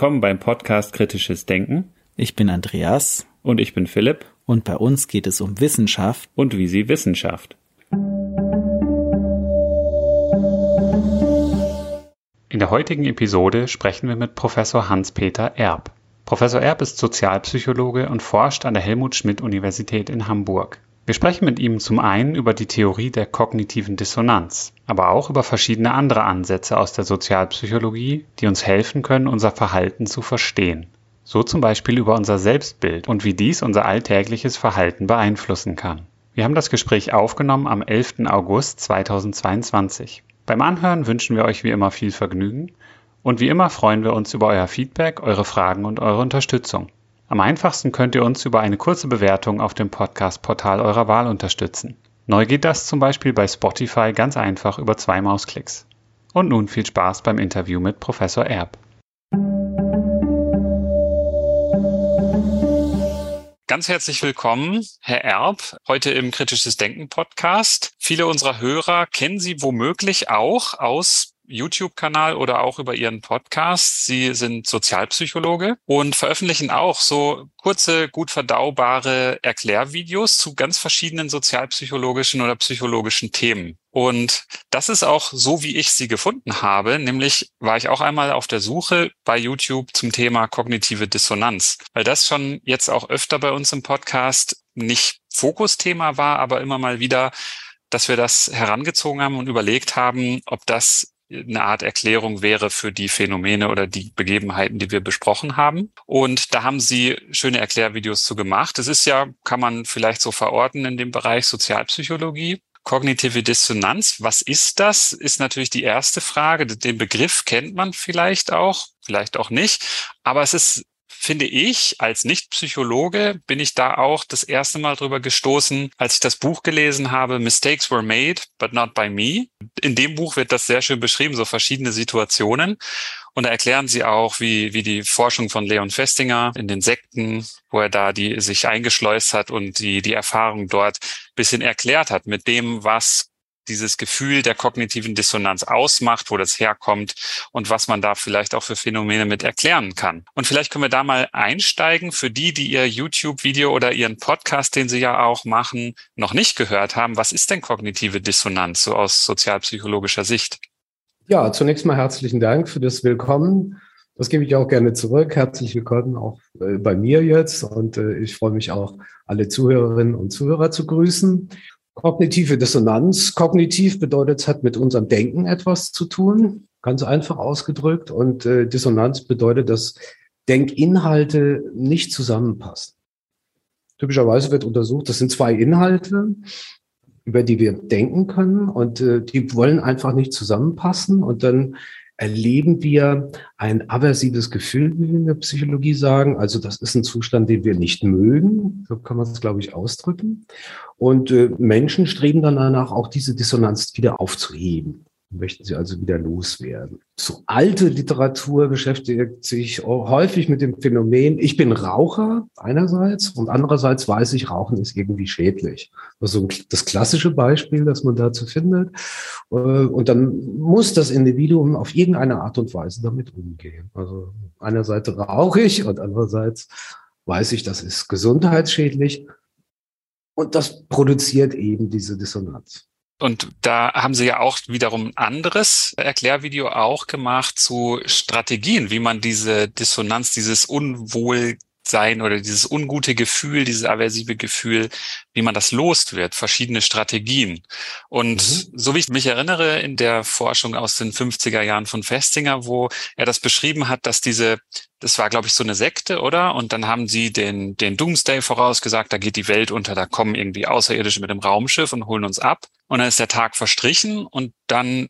willkommen beim Podcast Kritisches Denken. Ich bin Andreas. Und ich bin Philipp. Und bei uns geht es um Wissenschaft. Und wie sie Wissenschaft. In der heutigen Episode sprechen wir mit Professor Hans-Peter Erb. Professor Erb ist Sozialpsychologe und forscht an der Helmut Schmidt Universität in Hamburg. Wir sprechen mit ihm zum einen über die Theorie der kognitiven Dissonanz, aber auch über verschiedene andere Ansätze aus der Sozialpsychologie, die uns helfen können, unser Verhalten zu verstehen. So zum Beispiel über unser Selbstbild und wie dies unser alltägliches Verhalten beeinflussen kann. Wir haben das Gespräch aufgenommen am 11. August 2022. Beim Anhören wünschen wir euch wie immer viel Vergnügen und wie immer freuen wir uns über euer Feedback, eure Fragen und eure Unterstützung. Am einfachsten könnt ihr uns über eine kurze Bewertung auf dem Podcast-Portal eurer Wahl unterstützen. Neu geht das zum Beispiel bei Spotify ganz einfach über zwei Mausklicks. Und nun viel Spaß beim Interview mit Professor Erb. Ganz herzlich willkommen, Herr Erb, heute im Kritisches Denken Podcast. Viele unserer Hörer kennen Sie womöglich auch aus YouTube-Kanal oder auch über Ihren Podcast. Sie sind Sozialpsychologe und veröffentlichen auch so kurze, gut verdaubare Erklärvideos zu ganz verschiedenen sozialpsychologischen oder psychologischen Themen. Und das ist auch so, wie ich sie gefunden habe. Nämlich war ich auch einmal auf der Suche bei YouTube zum Thema kognitive Dissonanz, weil das schon jetzt auch öfter bei uns im Podcast nicht Fokusthema war, aber immer mal wieder dass wir das herangezogen haben und überlegt haben, ob das eine Art Erklärung wäre für die Phänomene oder die Begebenheiten, die wir besprochen haben. Und da haben Sie schöne Erklärvideos zu gemacht. Es ist ja, kann man vielleicht so verorten in dem Bereich Sozialpsychologie. Kognitive Dissonanz, was ist das? Ist natürlich die erste Frage. Den Begriff kennt man vielleicht auch, vielleicht auch nicht. Aber es ist finde ich, als Nicht-Psychologe bin ich da auch das erste Mal drüber gestoßen, als ich das Buch gelesen habe, Mistakes were made, but not by me. In dem Buch wird das sehr schön beschrieben, so verschiedene Situationen. Und da erklären sie auch, wie, wie die Forschung von Leon Festinger in den Sekten, wo er da die sich eingeschleust hat und die, die Erfahrung dort bisschen erklärt hat mit dem, was dieses Gefühl der kognitiven Dissonanz ausmacht, wo das herkommt und was man da vielleicht auch für Phänomene mit erklären kann. Und vielleicht können wir da mal einsteigen für die, die ihr YouTube-Video oder ihren Podcast, den sie ja auch machen, noch nicht gehört haben. Was ist denn kognitive Dissonanz so aus sozialpsychologischer Sicht? Ja, zunächst mal herzlichen Dank für das Willkommen. Das gebe ich auch gerne zurück. Herzlich willkommen auch äh, bei mir jetzt. Und äh, ich freue mich auch, alle Zuhörerinnen und Zuhörer zu grüßen. Kognitive Dissonanz. Kognitiv bedeutet, es hat mit unserem Denken etwas zu tun, ganz einfach ausgedrückt. Und äh, Dissonanz bedeutet, dass Denkinhalte nicht zusammenpassen. Typischerweise wird untersucht, das sind zwei Inhalte, über die wir denken können und äh, die wollen einfach nicht zusammenpassen. Und dann erleben wir ein aversives Gefühl, wie wir in der Psychologie sagen. Also das ist ein Zustand, den wir nicht mögen. So kann man es, glaube ich, ausdrücken. Und äh, Menschen streben dann danach, auch diese Dissonanz wieder aufzuheben möchten sie also wieder loswerden. So alte Literatur beschäftigt sich häufig mit dem Phänomen, ich bin Raucher einerseits und andererseits weiß ich, Rauchen ist irgendwie schädlich. Also das klassische Beispiel, das man dazu findet. Äh, und dann muss das Individuum auf irgendeine Art und Weise damit umgehen. Also einerseits rauche ich und andererseits weiß ich, das ist gesundheitsschädlich. Und das produziert eben diese Dissonanz. Und da haben Sie ja auch wiederum ein anderes Erklärvideo auch gemacht zu Strategien, wie man diese Dissonanz, dieses Unwohlsein oder dieses ungute Gefühl, dieses aversive Gefühl, wie man das lost wird, verschiedene Strategien. Und mhm. so wie ich mich erinnere, in der Forschung aus den 50er Jahren von Festinger, wo er das beschrieben hat, dass diese das war, glaube ich, so eine Sekte, oder? Und dann haben sie den, den Doomsday vorausgesagt, da geht die Welt unter, da kommen irgendwie Außerirdische mit dem Raumschiff und holen uns ab. Und dann ist der Tag verstrichen und dann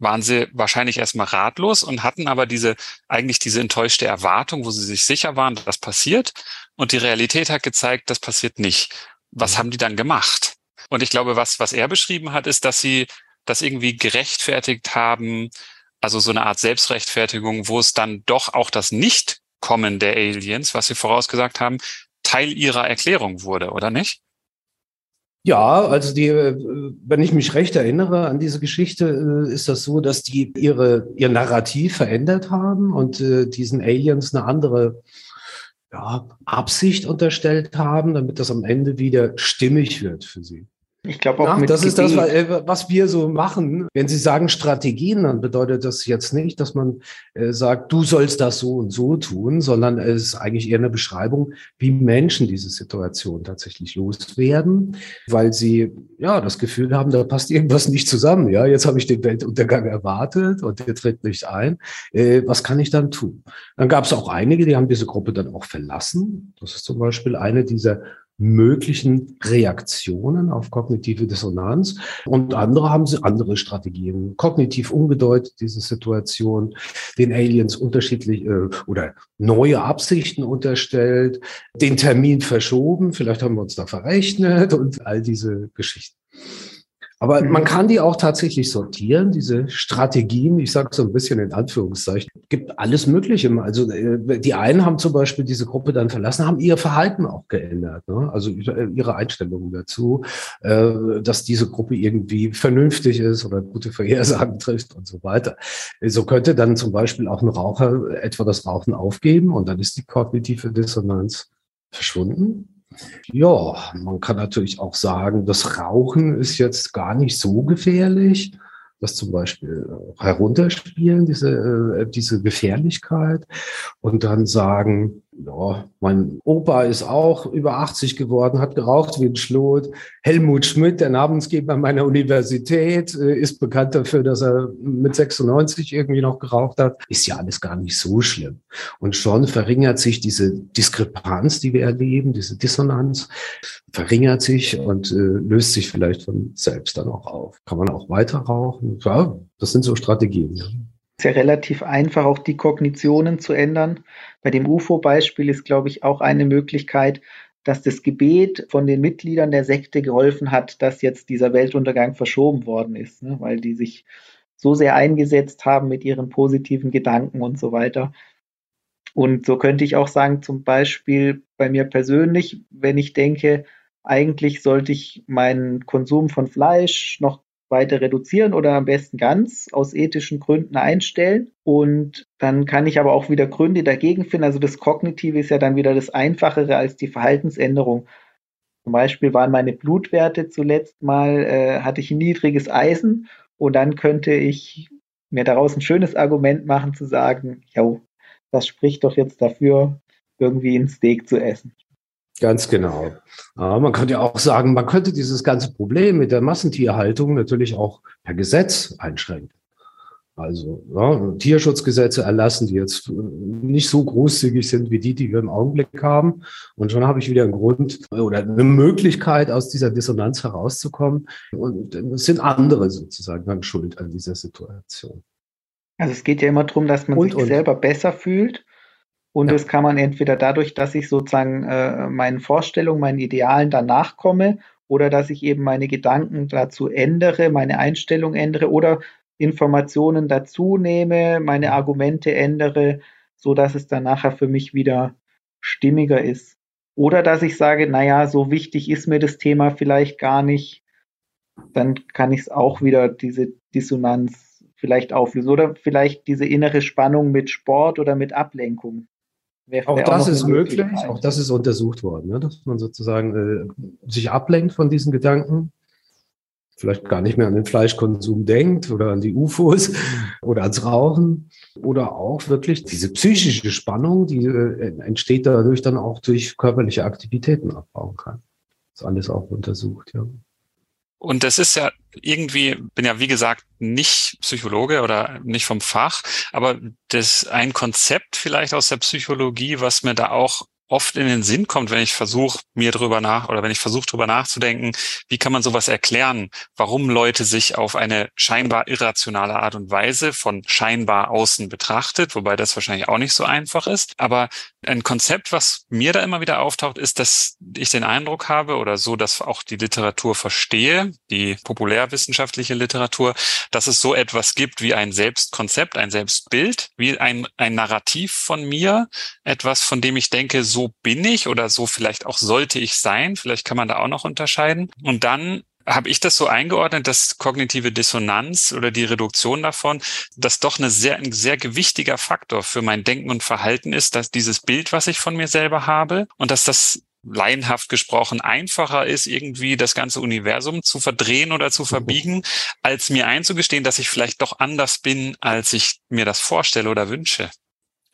waren sie wahrscheinlich erstmal ratlos und hatten aber diese, eigentlich diese enttäuschte Erwartung, wo sie sich sicher waren, dass das passiert. Und die Realität hat gezeigt, das passiert nicht. Was mhm. haben die dann gemacht? Und ich glaube, was, was er beschrieben hat, ist, dass sie das irgendwie gerechtfertigt haben, also so eine Art Selbstrechtfertigung, wo es dann doch auch das Nicht-Kommen der Aliens, was Sie vorausgesagt haben, Teil ihrer Erklärung wurde, oder nicht? Ja, also die, äh, wenn ich mich recht erinnere an diese Geschichte, äh, ist das so, dass die ihre, ihr Narrativ verändert haben und äh, diesen Aliens eine andere ja, Absicht unterstellt haben, damit das am Ende wieder stimmig wird für sie. Ich glaube auch Ach, mit das ist Gebet. das, äh, was wir so machen. Wenn Sie sagen Strategien, dann bedeutet das jetzt nicht, dass man äh, sagt, du sollst das so und so tun, sondern es ist eigentlich eher eine Beschreibung, wie Menschen diese Situation tatsächlich loswerden, weil sie ja das Gefühl haben, da passt irgendwas nicht zusammen. Ja, jetzt habe ich den Weltuntergang erwartet und der tritt nicht ein. Äh, was kann ich dann tun? Dann gab es auch einige, die haben diese Gruppe dann auch verlassen. Das ist zum Beispiel eine dieser möglichen Reaktionen auf kognitive Dissonanz. Und andere haben sie andere Strategien, kognitiv umgedeutet, diese Situation, den Aliens unterschiedlich äh, oder neue Absichten unterstellt, den Termin verschoben, vielleicht haben wir uns da verrechnet und all diese Geschichten. Aber mhm. man kann die auch tatsächlich sortieren, diese Strategien. Ich sage so ein bisschen in Anführungszeichen. Gibt alles Mögliche. Also äh, die einen haben zum Beispiel diese Gruppe dann verlassen, haben ihr Verhalten auch geändert. Ne? Also äh, ihre Einstellungen dazu, äh, dass diese Gruppe irgendwie vernünftig ist oder gute Vorhersagen trifft und so weiter. So könnte dann zum Beispiel auch ein Raucher etwa das Rauchen aufgeben und dann ist die kognitive Dissonanz verschwunden. Ja, man kann natürlich auch sagen, das Rauchen ist jetzt gar nicht so gefährlich. Das zum Beispiel herunterspielen, diese, äh, diese Gefährlichkeit und dann sagen, ja, mein Opa ist auch über 80 geworden, hat geraucht wie ein Schlot. Helmut Schmidt, der Namensgeber meiner Universität, äh, ist bekannt dafür, dass er mit 96 irgendwie noch geraucht hat. Ist ja alles gar nicht so schlimm. Und schon verringert sich diese Diskrepanz, die wir erleben, diese Dissonanz, verringert sich und äh, löst sich vielleicht von selbst dann auch auf. Kann man auch weiter rauchen. Ja, das sind so Strategien. Ja ist ja relativ einfach, auch die Kognitionen zu ändern. Bei dem UFO-Beispiel ist, glaube ich, auch eine Möglichkeit, dass das Gebet von den Mitgliedern der Sekte geholfen hat, dass jetzt dieser Weltuntergang verschoben worden ist, ne? weil die sich so sehr eingesetzt haben mit ihren positiven Gedanken und so weiter. Und so könnte ich auch sagen, zum Beispiel bei mir persönlich, wenn ich denke, eigentlich sollte ich meinen Konsum von Fleisch noch weiter reduzieren oder am besten ganz aus ethischen Gründen einstellen. Und dann kann ich aber auch wieder Gründe dagegen finden. Also das Kognitive ist ja dann wieder das Einfachere als die Verhaltensänderung. Zum Beispiel waren meine Blutwerte zuletzt mal, äh, hatte ich ein niedriges Eisen und dann könnte ich mir daraus ein schönes Argument machen zu sagen, ja, das spricht doch jetzt dafür, irgendwie ein Steak zu essen. Ganz genau. Aber man könnte ja auch sagen, man könnte dieses ganze Problem mit der Massentierhaltung natürlich auch per Gesetz einschränken. Also ja, Tierschutzgesetze erlassen, die jetzt nicht so großzügig sind wie die, die wir im Augenblick haben. Und schon habe ich wieder einen Grund oder eine Möglichkeit, aus dieser Dissonanz herauszukommen. Und es sind andere sozusagen dann schuld an dieser Situation. Also es geht ja immer darum, dass man und, sich und. selber besser fühlt und ja. das kann man entweder dadurch, dass ich sozusagen äh, meinen Vorstellungen, meinen Idealen danach komme oder dass ich eben meine Gedanken dazu ändere, meine Einstellung ändere oder Informationen dazu nehme, meine mhm. Argumente ändere, so dass es dann nachher für mich wieder stimmiger ist. Oder dass ich sage, naja, so wichtig ist mir das Thema vielleicht gar nicht, dann kann ich es auch wieder diese Dissonanz vielleicht auflösen. Oder vielleicht diese innere Spannung mit Sport oder mit Ablenkung. Auch das auch ist möglich, auch das ist untersucht worden, ne? dass man sozusagen äh, sich ablenkt von diesen Gedanken, vielleicht gar nicht mehr an den Fleischkonsum denkt oder an die UFOs oder ans Rauchen oder auch wirklich diese psychische Spannung, die äh, entsteht dadurch dann auch durch körperliche Aktivitäten abbauen kann. Das ist alles auch untersucht, ja. Und das ist ja irgendwie, bin ja wie gesagt nicht Psychologe oder nicht vom Fach, aber das ein Konzept vielleicht aus der Psychologie, was mir da auch oft in den Sinn kommt, wenn ich versuche, mir drüber nach oder wenn ich versuche, drüber nachzudenken, wie kann man sowas erklären, warum Leute sich auf eine scheinbar irrationale Art und Weise von scheinbar außen betrachtet, wobei das wahrscheinlich auch nicht so einfach ist. Aber Ein Konzept, was mir da immer wieder auftaucht, ist, dass ich den Eindruck habe oder so, dass auch die Literatur verstehe, die populärwissenschaftliche Literatur, dass es so etwas gibt wie ein Selbstkonzept, ein Selbstbild, wie ein, ein Narrativ von mir, etwas, von dem ich denke, so bin ich oder so vielleicht auch sollte ich sein. Vielleicht kann man da auch noch unterscheiden. Und dann habe ich das so eingeordnet, dass kognitive Dissonanz oder die Reduktion davon, dass doch eine sehr, ein sehr gewichtiger Faktor für mein Denken und Verhalten ist, dass dieses Bild, was ich von mir selber habe und dass das laienhaft gesprochen einfacher ist, irgendwie das ganze Universum zu verdrehen oder zu verbiegen, als mir einzugestehen, dass ich vielleicht doch anders bin, als ich mir das vorstelle oder wünsche.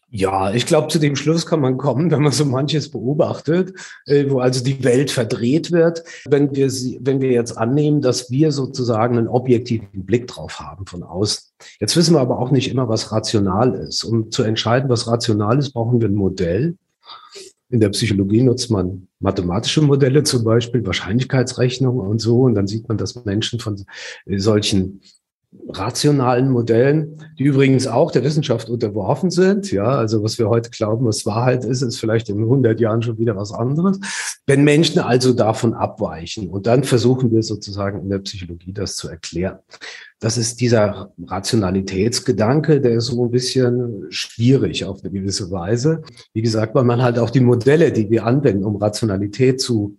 Ja, ich glaube, zu dem Schluss kann man kommen, wenn man so manches beobachtet, äh, wo also die Welt verdreht wird, wenn wir sie, wenn wir jetzt annehmen, dass wir sozusagen einen objektiven Blick drauf haben von außen. Jetzt wissen wir aber auch nicht immer, was rational ist. Um zu entscheiden, was rational ist, brauchen wir ein Modell. In der Psychologie nutzt man mathematische Modelle zum Beispiel, Wahrscheinlichkeitsrechnungen und so. Und dann sieht man, dass Menschen von solchen rationalen Modellen, die übrigens auch der Wissenschaft unterworfen sind. Ja, also was wir heute glauben, was Wahrheit ist, ist vielleicht in 100 Jahren schon wieder was anderes. Wenn Menschen also davon abweichen und dann versuchen wir sozusagen in der Psychologie das zu erklären. Das ist dieser Rationalitätsgedanke, der ist so ein bisschen schwierig auf eine gewisse Weise. Wie gesagt, weil man halt auch die Modelle, die wir anwenden, um Rationalität zu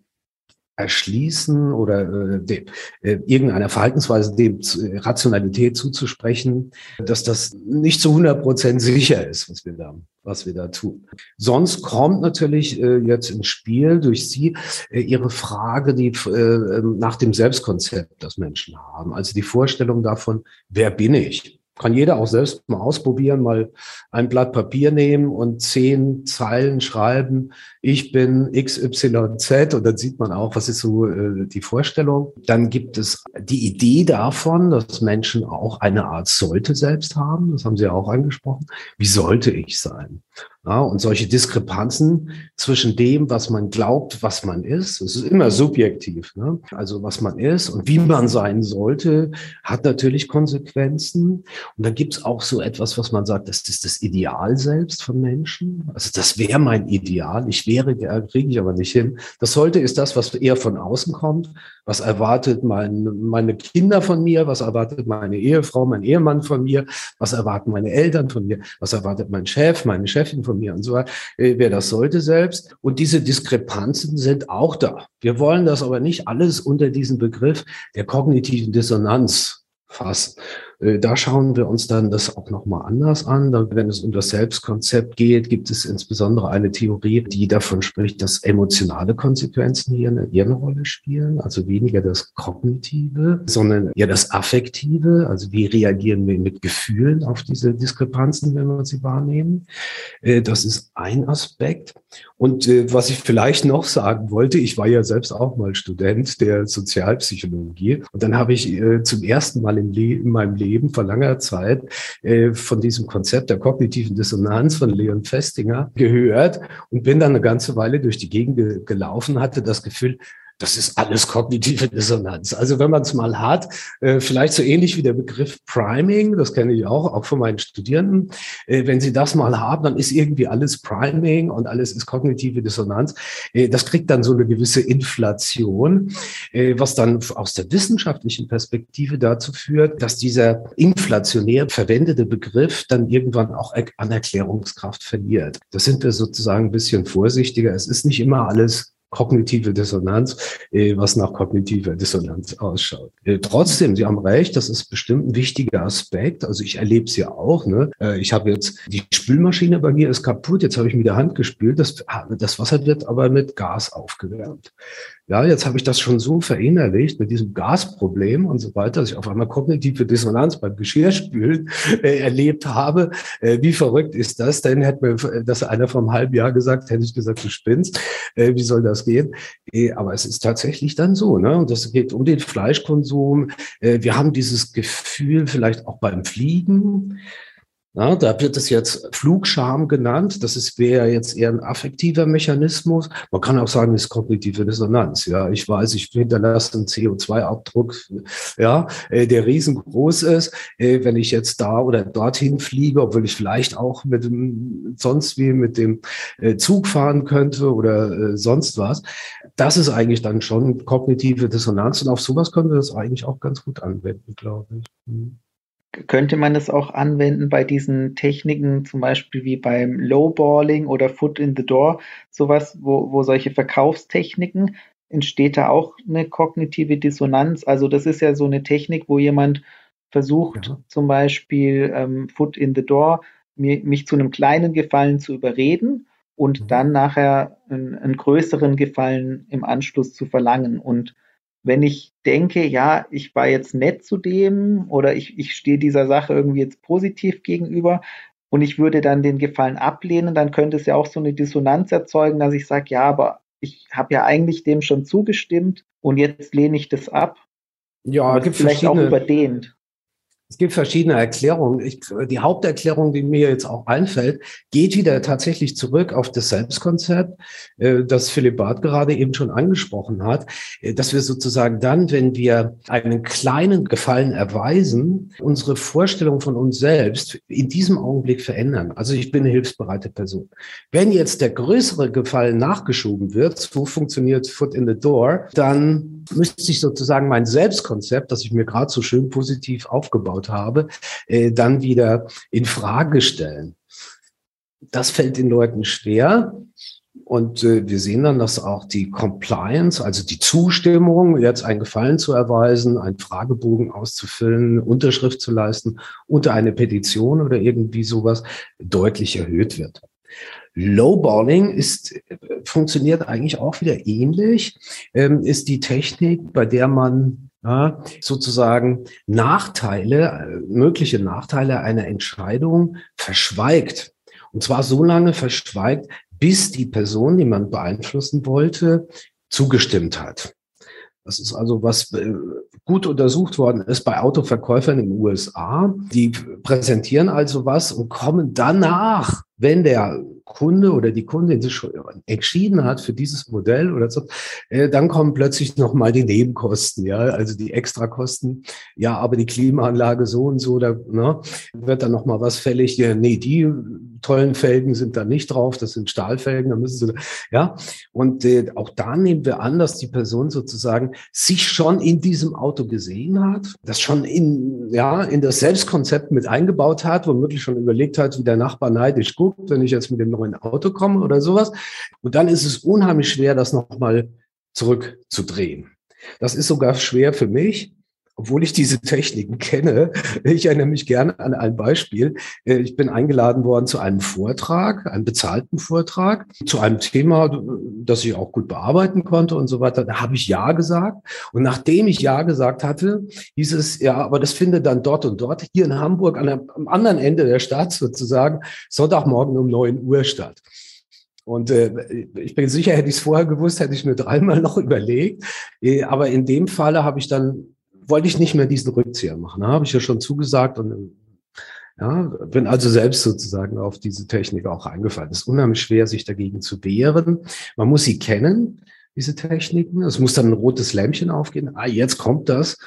erschließen oder äh, äh, irgendeiner Verhaltensweise dem äh, Rationalität zuzusprechen, dass das nicht zu 100 Prozent sicher ist, was wir da, was wir da tun. Sonst kommt natürlich äh, jetzt ins Spiel durch Sie äh, Ihre Frage, die äh, nach dem Selbstkonzept, das Menschen haben, also die Vorstellung davon, wer bin ich? Kann jeder auch selbst mal ausprobieren, mal ein Blatt Papier nehmen und zehn Zeilen schreiben, ich bin XYZ und dann sieht man auch, was ist so äh, die Vorstellung. Dann gibt es die Idee davon, dass Menschen auch eine Art sollte selbst haben, das haben Sie ja auch angesprochen. Wie sollte ich sein? Ja, und solche Diskrepanzen zwischen dem, was man glaubt, was man ist, es ist immer subjektiv. Ne? Also was man ist und wie man sein sollte, hat natürlich Konsequenzen. Und dann gibt es auch so etwas, was man sagt, das ist das Ideal selbst von Menschen. Also das wäre mein Ideal. Ich wäre, kriege ich aber nicht hin. Das sollte ist das, was eher von außen kommt. Was erwartet mein, meine Kinder von mir? Was erwartet meine Ehefrau, mein Ehemann von mir? Was erwarten meine Eltern von mir? Was erwartet mein Chef, meine Chefin von mir und so weiter? Äh, wer das sollte selbst. Und diese Diskrepanzen sind auch da. Wir wollen das aber nicht alles unter diesen Begriff der kognitiven Dissonanz fassen. Äh, da schauen wir uns dann das auch nochmal anders an. Wenn es um das Selbstkonzept geht, gibt es insbesondere eine Theorie, die davon spricht, dass emotionale Konsequenzen hier eine, hier eine Rolle spielen. Also weniger das Kognitive, sondern eher das Affektive. Also wie reagieren wir mit Gefühlen auf diese Diskrepanzen, wenn wir sie wahrnehmen. Äh, das ist ein Aspekt. Und äh, was ich vielleicht noch sagen wollte, ich war ja selbst auch mal Student der Sozialpsychologie. Und dann habe ich zum ersten Mal in, in meinem Leben Leben vor langer Zeit äh, von diesem Konzept der kognitiven Dissonanz von Leon Festinger gehört und bin dann eine ganze Weile durch die Gegend ge gelaufen, hatte das Gefühl, das ist alles kognitive Dissonanz. Also wenn man es mal hat, äh, vielleicht so ähnlich wie der Begriff Priming, das kenne ich auch, auch von meinen Studierenden. Äh, wenn sie das mal haben, dann ist irgendwie alles Priming und alles ist kognitive Dissonanz. Äh, das kriegt dann so eine gewisse Inflation, was dann aus der wissenschaftlichen Perspektive dazu führt, dass dieser inflationär verwendete Begriff dann irgendwann auch an Erklärungskraft verliert. Da sind wir sozusagen ein bisschen vorsichtiger. Es ist nicht immer alles kognitive Dissonanz, äh, was nach kognitiver Dissonanz ausschaut. Äh, trotzdem, Sie haben recht, das ist bestimmt ein wichtiger Aspekt. Also ich erlebe es ja auch. Ne? Äh, ich habe jetzt, die Spülmaschine bei mir ist kaputt, jetzt habe ich mit der Hand gespült, das, das Wasser wird aber mit Gas aufgewärmt. Ja, jetzt habe ich das schon so verinnerlicht mit diesem Gasproblem und so weiter, dass ich auf einmal kognitive Dissonanz beim Geschirrspülen äh, erlebt habe. Äh, wie verrückt ist das denn? Hätte mir das einer vom halben Jahr gesagt, hätte ich gesagt, du spinnst. Äh, wie soll das gehen? Äh, aber es ist tatsächlich dann so. Ne? Und das geht um den Fleischkonsum. Äh, wir haben dieses Gefühl vielleicht auch beim Fliegen Ja, da wird es jetzt Flugscham genannt. Das ist wäre jetzt eher ein affektiver Mechanismus. Man kann auch sagen, es ist kognitive Dissonanz. Ja, ich weiß, ich hinterlasse einen CO2-Abdruck, ja, äh, der riesengroß ist. Äh, wenn ich jetzt da oder dorthin fliege, obwohl ich vielleicht auch mit dem, sonst wie mit dem äh, Zug fahren könnte oder sonst was. Das ist eigentlich dann schon kognitive Dissonanz. Und auf sowas können wir das eigentlich auch ganz gut anwenden, glaube ich. Könnte man es auch anwenden bei diesen Techniken, zum Beispiel wie beim Lowballing oder Foot in the Door, sowas, wo, wo solche Verkaufstechniken, entsteht da auch eine kognitive Dissonanz? Also das ist ja so eine Technik, wo jemand versucht, ja. zum Beispiel ähm, Foot in the Door, mir, mich zu einem kleinen Gefallen zu überreden und mhm. dann nachher einen, einen größeren Gefallen im Anschluss zu verlangen. Und wenn ich denke, ja, ich war jetzt nett zu dem oder ich, ich stehe dieser Sache irgendwie jetzt positiv gegenüber und ich würde dann den Gefallen ablehnen, dann könnte es ja auch so eine Dissonanz erzeugen, dass ich sage, ja, aber ich habe ja eigentlich dem schon zugestimmt und jetzt lehne ich das ab. Ja, gibt vielleicht auch überdehnt. Es gibt verschiedene Erklärungen. Ich, die Haupterklärung, die mir jetzt auch einfällt, geht wieder tatsächlich zurück auf das Selbstkonzept, äh, das Philipp Barth gerade eben schon angesprochen hat, äh, dass wir sozusagen dann, wenn wir einen kleinen Gefallen erweisen, unsere Vorstellung von uns selbst in diesem Augenblick verändern. Also ich bin eine hilfsbereite Person. Wenn jetzt der größere Gefallen nachgeschoben wird, so funktioniert Foot in the Door, dann müsste sich sozusagen mein Selbstkonzept, das ich mir gerade so schön positiv aufgebaut habe, äh, dann wieder in Frage stellen. Das fällt den Leuten schwer. Und äh, wir sehen dann, dass auch die Compliance, also die Zustimmung, jetzt einen Gefallen zu erweisen, einen Fragebogen auszufüllen, Unterschrift zu leisten unter eine Petition oder irgendwie sowas deutlich erhöht wird. Lowballing ist, funktioniert eigentlich auch wieder ähnlich, ähm, ist die Technik, bei der man ja, sozusagen Nachteile, äh, mögliche Nachteile einer Entscheidung verschweigt. Und zwar so lange verschweigt, bis die Person, die man beeinflussen wollte, zugestimmt hat. Das ist also was äh, gut untersucht worden ist bei Autoverkäufern in den USA. Die präsentieren also was und kommen danach, wenn der Kunde oder die Kundin sich schon entschieden hat für dieses Modell oder so, äh, dann kommen plötzlich nochmal die Nebenkosten, ja, also die Extrakosten. Ja, aber die Klimaanlage so und so, da ne, wird dann nochmal was fällig. Ja, nee, die tollen Felgen sind da nicht drauf, das sind Stahlfelgen, da müssen sie, ja. Und äh, auch da nehmen wir an, dass die Person sozusagen sich schon in diesem Auto gesehen hat, das schon in, ja, in das Selbstkonzept mit eingebaut hat, womöglich schon überlegt hat, wie der Nachbar neidisch guckt, wenn ich jetzt mit dem neuen Auto komme oder sowas. Und dann ist es unheimlich schwer, das nochmal zurückzudrehen. Das ist sogar schwer für mich, obwohl ich diese Techniken kenne, ich erinnere mich gerne an ein Beispiel. Äh, ich bin eingeladen worden zu einem Vortrag, einem bezahlten Vortrag, zu einem Thema, das ich auch gut bearbeiten konnte und so weiter. Da habe ich Ja gesagt. Und nachdem ich Ja gesagt hatte, hieß es, ja, aber das findet dann dort und dort, hier in Hamburg, an der, am anderen Ende der Stadt sozusagen, Sonntagmorgen um neun Uhr statt. Und äh, ich bin sicher, hätte ich es vorher gewusst, hätte ich mir dreimal noch überlegt. Äh, aber in dem Falle habe ich dann wollte ich nicht mehr diesen Rückzieher machen. Da habe ich ja schon zugesagt und ja, bin also selbst sozusagen auf diese Technik auch eingefallen. Es ist unheimlich schwer, sich dagegen zu wehren. Man muss sie kennen, diese Techniken. Es muss dann ein rotes Lämpchen aufgehen. Ah, jetzt kommt das.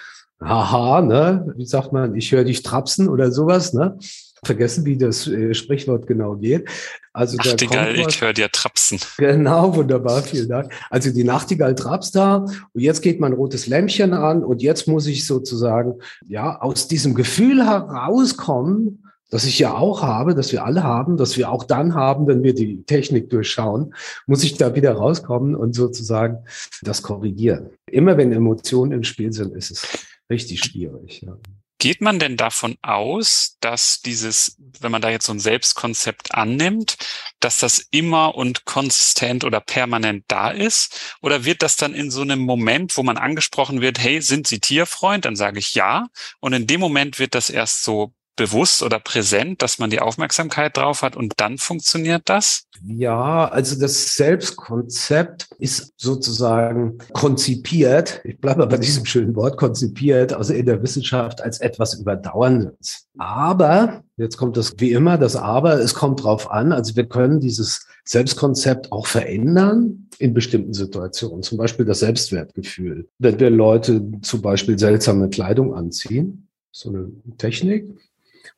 Haha, ne? Wie sagt man, ich höre dich trapsen oder sowas, ne? Vergessen, wie das äh, Sprichwort genau geht. Also Nachtigall, ich höre dir trapsen. Genau, wunderbar, vielen Dank. Also die Nachtigall trapst da und jetzt geht mein rotes Lämpchen an und jetzt muss ich sozusagen ja aus diesem Gefühl herauskommen, das ich ja auch habe, dass wir alle haben, dass wir auch dann haben, wenn wir die Technik durchschauen, muss ich da wieder rauskommen und sozusagen das korrigieren. Immer wenn Emotionen im Spiel sind, ist es richtig schwierig. Ja. Geht man denn davon aus, dass dieses, wenn man da jetzt so ein Selbstkonzept annimmt, dass das immer und konsistent oder permanent da ist? Oder wird das dann in so einem Moment, wo man angesprochen wird, hey, sind Sie Tierfreund? Dann sage ich ja. Und in dem Moment wird das erst so bewusst oder präsent, dass man die Aufmerksamkeit drauf hat und dann funktioniert das? Ja, also das Selbstkonzept ist sozusagen konzipiert, ich bleibe bei diesem schönen Wort, konzipiert, also in der Wissenschaft als etwas Überdauerndes. Aber, jetzt kommt das wie immer, das Aber, es kommt drauf an, also wir können dieses Selbstkonzept auch verändern in bestimmten Situationen, zum Beispiel das Selbstwertgefühl. Wenn wir Leute zum Beispiel seltsame Kleidung anziehen, so eine Technik,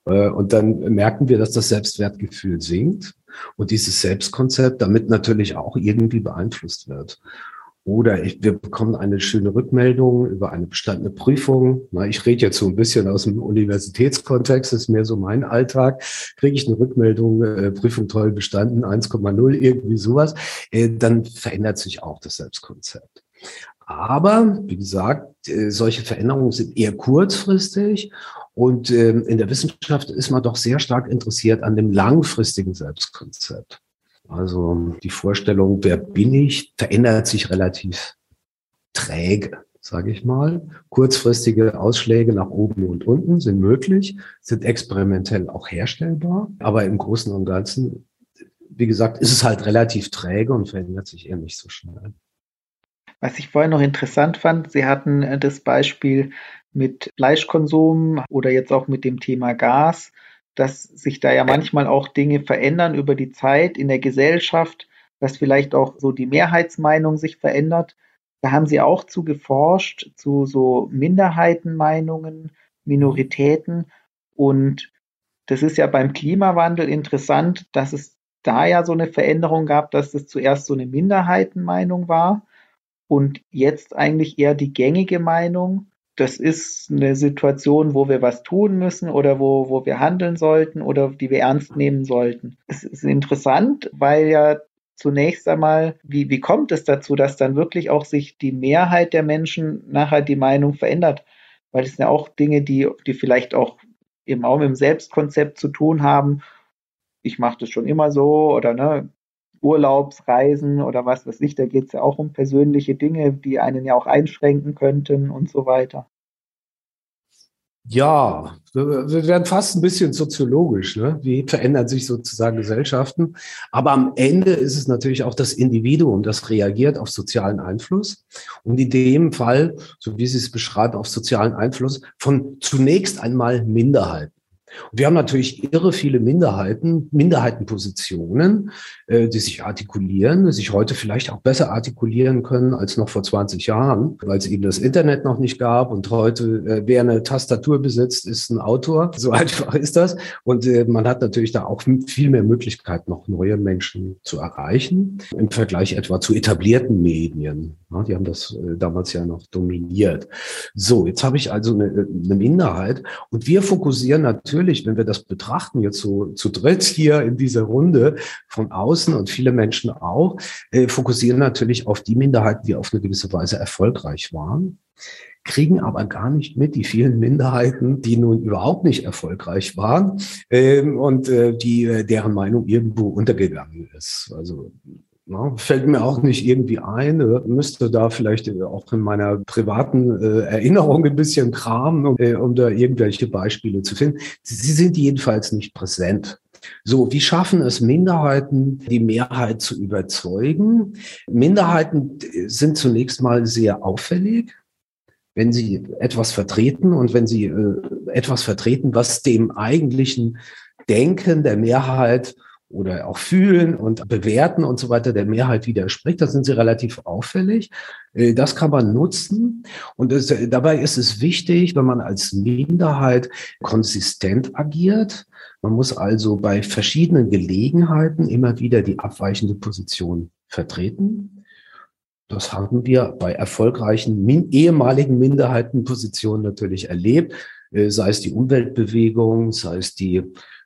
und dann merken wir, dass das Selbstwertgefühl sinkt und dieses Selbstkonzept damit natürlich auch irgendwie beeinflusst wird. Oder ich, wir bekommen eine schöne Rückmeldung über eine bestandene Prüfung. Na, ich rede jetzt so ein bisschen aus dem Universitätskontext, das ist mehr so mein Alltag. Kriege ich eine Rückmeldung, äh, Prüfung toll bestanden, 1,0, irgendwie sowas, äh, dann verändert sich auch das Selbstkonzept. Aber, wie gesagt, äh, solche Veränderungen sind eher kurzfristig und ähm, in der Wissenschaft ist man doch sehr stark interessiert an dem langfristigen Selbstkonzept. Also die Vorstellung, wer bin ich, verändert sich relativ träge, sage ich mal. Kurzfristige Ausschläge nach oben und unten sind möglich, sind experimentell auch herstellbar, aber im Großen und Ganzen, wie gesagt, ist es halt relativ träge und verändert sich eher nicht so schnell. Was ich vorher noch interessant fand, Sie hatten äh, das Beispiel mit Fleischkonsum oder jetzt auch mit dem Thema Gas, dass sich da ja manchmal auch Dinge verändern über die Zeit in der Gesellschaft, dass vielleicht auch so die Mehrheitsmeinung sich verändert. Da haben Sie auch zu geforscht, zu so Minderheitenmeinungen, Minoritäten. Und das ist ja beim Klimawandel interessant, dass es da ja so eine Veränderung gab, dass es zuerst so eine Minderheitenmeinung war und jetzt eigentlich eher die gängige Meinung das ist eine Situation, wo wir was tun müssen oder wo, wo wir handeln sollten oder die wir ernst nehmen sollten. Es ist interessant, weil ja zunächst einmal, wie, wie kommt es dazu, dass dann wirklich auch sich die Mehrheit der Menschen nachher die Meinung verändert? Weil es sind ja auch Dinge, die, die vielleicht auch eben auch mit dem Selbstkonzept zu tun haben. Ich mache das schon immer so oder ne, Urlaubsreisen oder was weiß ich, da geht es ja auch um persönliche Dinge, die einen ja auch einschränken könnten und so weiter. Ja, wir werden fast ein bisschen soziologisch. Ne? Wie verändern sich sozusagen Gesellschaften? Aber am Ende ist es natürlich auch das Individuum, das reagiert auf sozialen Einfluss. Und in dem Fall, so wie Sie es beschreiben, auf sozialen Einfluss von zunächst einmal Minderheiten. Und wir haben natürlich irre viele Minderheiten, Minderheitenpositionen, äh, die sich artikulieren, die sich heute vielleicht auch besser artikulieren können als noch vor 20 Jahren, weil es eben das Internet noch nicht gab und heute, äh, wer eine Tastatur besitzt, ist ein Autor. So einfach ist das. Und äh, man hat natürlich da auch viel mehr Möglichkeit, noch neue Menschen zu erreichen, im Vergleich etwa zu etablierten Medien. Ja, die haben das äh, damals ja noch dominiert. So, jetzt habe ich also eine, eine Minderheit und wir fokussieren natürlich natürlich, wenn wir das betrachten, jetzt so zu dritt hier in dieser Runde von außen und viele Menschen auch, äh, fokussieren natürlich auf die Minderheiten, die auf eine gewisse Weise erfolgreich waren kriegen aber gar nicht mit die vielen Minderheiten, die nun überhaupt nicht erfolgreich waren ähm, und äh, die äh, deren Meinung irgendwo untergegangen ist. Also na, fällt mir auch nicht irgendwie ein, äh, müsste da vielleicht äh, auch in meiner privaten äh, Erinnerung ein bisschen kramen, um, äh, um da irgendwelche Beispiele zu finden. Sie sind jedenfalls nicht präsent. So, wie schaffen es Minderheiten, die Mehrheit zu überzeugen? Minderheiten äh, sind zunächst mal sehr auffällig wenn sie etwas vertreten und wenn sie äh, etwas vertreten, was dem eigentlichen Denken der Mehrheit oder auch fühlen und bewerten und so weiter der Mehrheit widerspricht. Da sind sie relativ auffällig. Äh, das kann man nutzen. Und das, äh, dabei ist es wichtig, wenn man als Minderheit konsistent agiert. Man muss also bei verschiedenen Gelegenheiten immer wieder die abweichende Position vertreten. Das haben wir bei erfolgreichen min ehemaligen Minderheitenpositionen natürlich erlebt, äh, sei es die Umweltbewegung, sei es die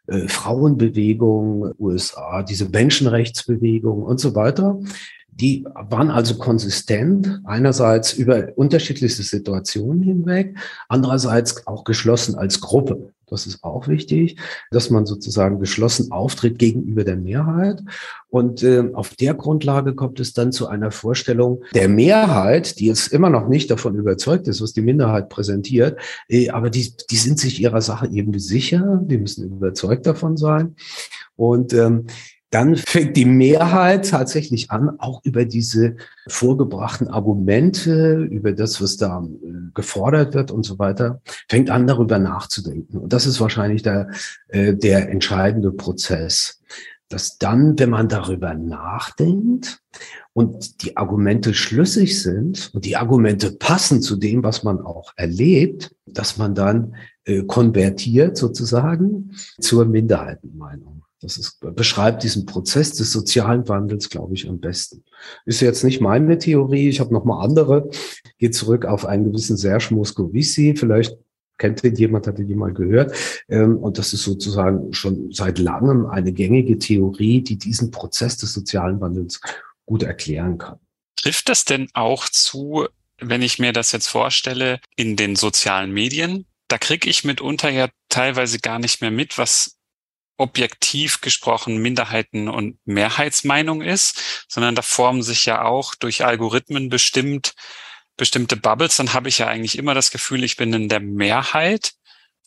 äh, Frauenbewegung, USA, diese Menschenrechtsbewegung und so weiter. Die waren also konsistent, einerseits über unterschiedlichste Situationen hinweg, andererseits auch geschlossen als Gruppe. Das ist auch wichtig, dass man sozusagen geschlossen auftritt gegenüber der Mehrheit. Und äh, auf der Grundlage kommt es dann zu einer Vorstellung der Mehrheit, die jetzt immer noch nicht davon überzeugt ist, was die Minderheit präsentiert, äh, aber die, die sind sich ihrer Sache eben sicher, die müssen überzeugt davon sein. Und ähm, dann fängt die Mehrheit tatsächlich an, auch über diese vorgebrachten Argumente, über das, was da äh, gefordert wird und so weiter, fängt an, darüber nachzudenken. Und das ist wahrscheinlich der, äh, der entscheidende Prozess. Dass dann, wenn man darüber nachdenkt und die Argumente schlüssig sind und die Argumente passen zu dem, was man auch erlebt, dass man dann äh, konvertiert sozusagen zur Minderheitenmeinung. Das ist, beschreibt diesen Prozess des sozialen Wandels, glaube ich, am besten. Ist jetzt nicht meine Theorie, ich habe noch mal andere. Geht zurück auf einen gewissen Serge Moscovici, vielleicht kennt den jemand, hat den jemand gehört. Ähm, und das ist sozusagen schon seit langem eine gängige Theorie, die diesen Prozess des sozialen Wandels gut erklären kann. Trifft das denn auch zu, wenn ich mir das jetzt vorstelle, in den sozialen Medien? Da kriege ich mitunter ja teilweise gar nicht mehr mit, was objektiv gesprochen Minderheiten- und Mehrheitsmeinung ist, sondern da formen sich ja auch durch Algorithmen bestimmt bestimmte Bubbles. Dann habe ich ja eigentlich immer das Gefühl, ich bin in der Mehrheit.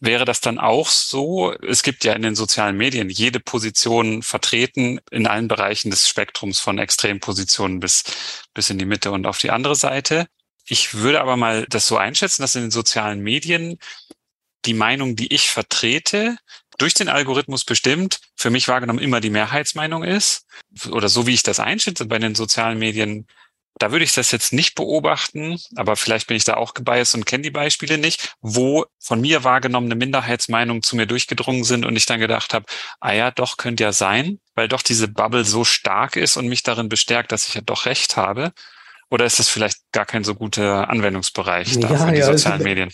Wäre das dann auch so? Es gibt ja in den sozialen Medien jede Position vertreten in allen Bereichen des Spektrums von Extrempositionen bis, bis in die Mitte und auf die andere Seite. Ich würde aber mal das so einschätzen, dass in den sozialen Medien die Meinung, die ich vertrete, durch den Algorithmus bestimmt, für mich wahrgenommen immer die Mehrheitsmeinung ist. Oder so wie ich das einschätze bei den sozialen Medien, da würde ich das jetzt nicht beobachten, aber vielleicht bin ich da auch gebiased und kenne die Beispiele nicht, wo von mir wahrgenommene Minderheitsmeinungen zu mir durchgedrungen sind und ich dann gedacht habe, ah ja, doch, könnte ja sein, weil doch diese Bubble so stark ist und mich darin bestärkt, dass ich ja doch recht habe. Oder ist das vielleicht gar kein so guter Anwendungsbereich da ja, für die ja, sozialen Medien?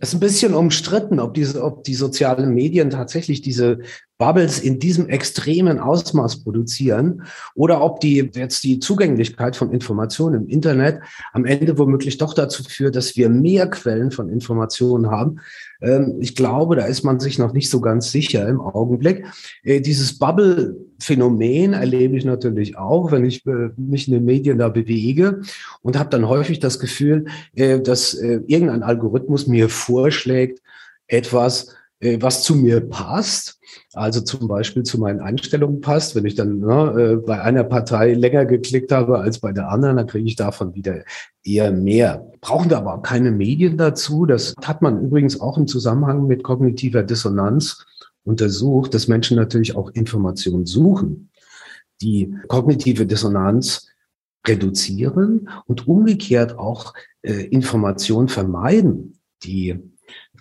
Es ist ein bisschen umstritten, ob diese, ob die sozialen Medien tatsächlich diese Bubbles in diesem extremen Ausmaß produzieren oder ob die jetzt die Zugänglichkeit von Informationen im Internet am Ende womöglich doch dazu führt, dass wir mehr Quellen von Informationen haben. Ähm, ich glaube, da ist man sich noch nicht so ganz sicher im Augenblick. Äh, dieses Bubble-Phänomen erlebe ich natürlich auch, wenn ich äh, mich in den Medien da bewege und habe dann häufig das Gefühl, äh, dass irgendein Algorithmus mir vorschlägt, etwas, was zu mir passt also zum Beispiel zu meinen Einstellungen passt. Wenn ich dann ne, äh, bei einer Partei länger geklickt habe als bei der anderen, dann kriege ich davon wieder eher mehr. Brauchen wir aber auch keine Medien dazu. Das hat man übrigens auch im Zusammenhang mit kognitiver Dissonanz untersucht, dass Menschen natürlich auch Informationen suchen, die kognitive Dissonanz reduzieren und umgekehrt auch äh, Informationen vermeiden, die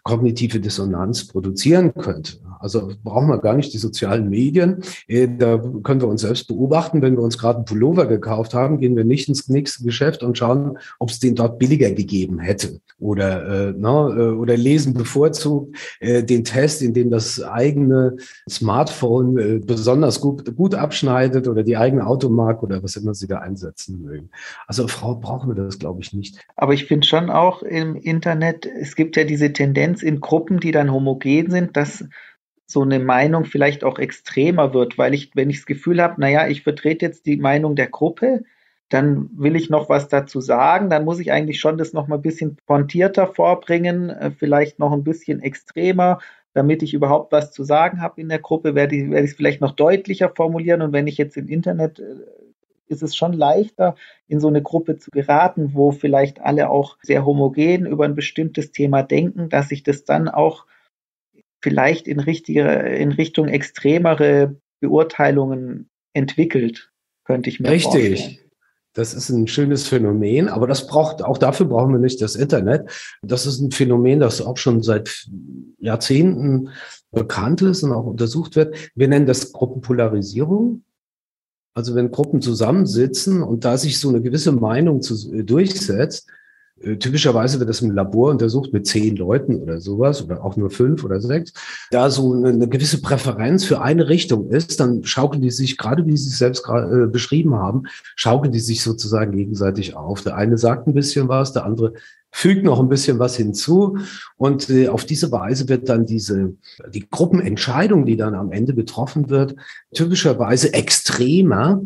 kognitive Dissonanz produzieren könnte. Also brauchen wir gar nicht die sozialen Medien. Äh, da können wir uns selbst beobachten. Wenn wir uns gerade einen Pullover gekauft haben, gehen wir nicht ins nächste Geschäft und schauen, ob es den dort billiger gegeben hätte. Oder, äh, na, äh, oder lesen bevorzugt äh, den Test, in dem das eigene Smartphone äh, besonders gut, gut abschneidet oder die eigene Automark oder was immer sie da einsetzen mögen. Also Frau brauchen wir das, glaube ich, nicht. Aber ich finde schon auch im Internet, es gibt ja diese Tendenz in Gruppen, die dann homogen sind, dass so eine Meinung vielleicht auch extremer wird, weil ich, wenn ich das Gefühl habe, naja, ich vertrete jetzt die Meinung der Gruppe, dann will ich noch was dazu sagen, dann muss ich eigentlich schon das noch mal ein bisschen pointierter vorbringen, äh, vielleicht noch ein bisschen extremer, damit ich überhaupt was zu sagen habe in der Gruppe, werde ich, werde ich es vielleicht noch deutlicher formulieren. Und wenn ich jetzt im Internet äh, ist es schon leichter, in so eine Gruppe zu geraten, wo vielleicht alle auch sehr homogen über ein bestimmtes Thema denken, dass ich das dann auch vielleicht in, richtige, in Richtung extremere Beurteilungen entwickelt, könnte ich mir Richtig. vorstellen. Richtig. Das ist ein schönes Phänomen, aber das braucht, auch dafür brauchen wir nicht das Internet. Das ist ein Phänomen, das auch schon seit Jahrzehnten bekannt ist und auch untersucht wird. Wir nennen das Gruppenpolarisierung. Also wenn Gruppen zusammensitzen und da sich so eine gewisse Meinung zu, durchsetzt, äh, typischerweise wird das im Labor untersucht mit zehn Leuten oder sowas oder auch nur fünf oder sechs. Da so eine, gewisse Präferenz für eine Richtung ist, dann schaukeln die sich, gerade wie Sie es selbst äh, beschrieben haben, schaukeln die sich sozusagen gegenseitig auf. Der eine sagt ein bisschen was, der andere fügt noch ein bisschen was hinzu. Und äh, auf diese Weise wird dann diese, die Gruppenentscheidung, die dann am Ende getroffen wird, typischerweise extremer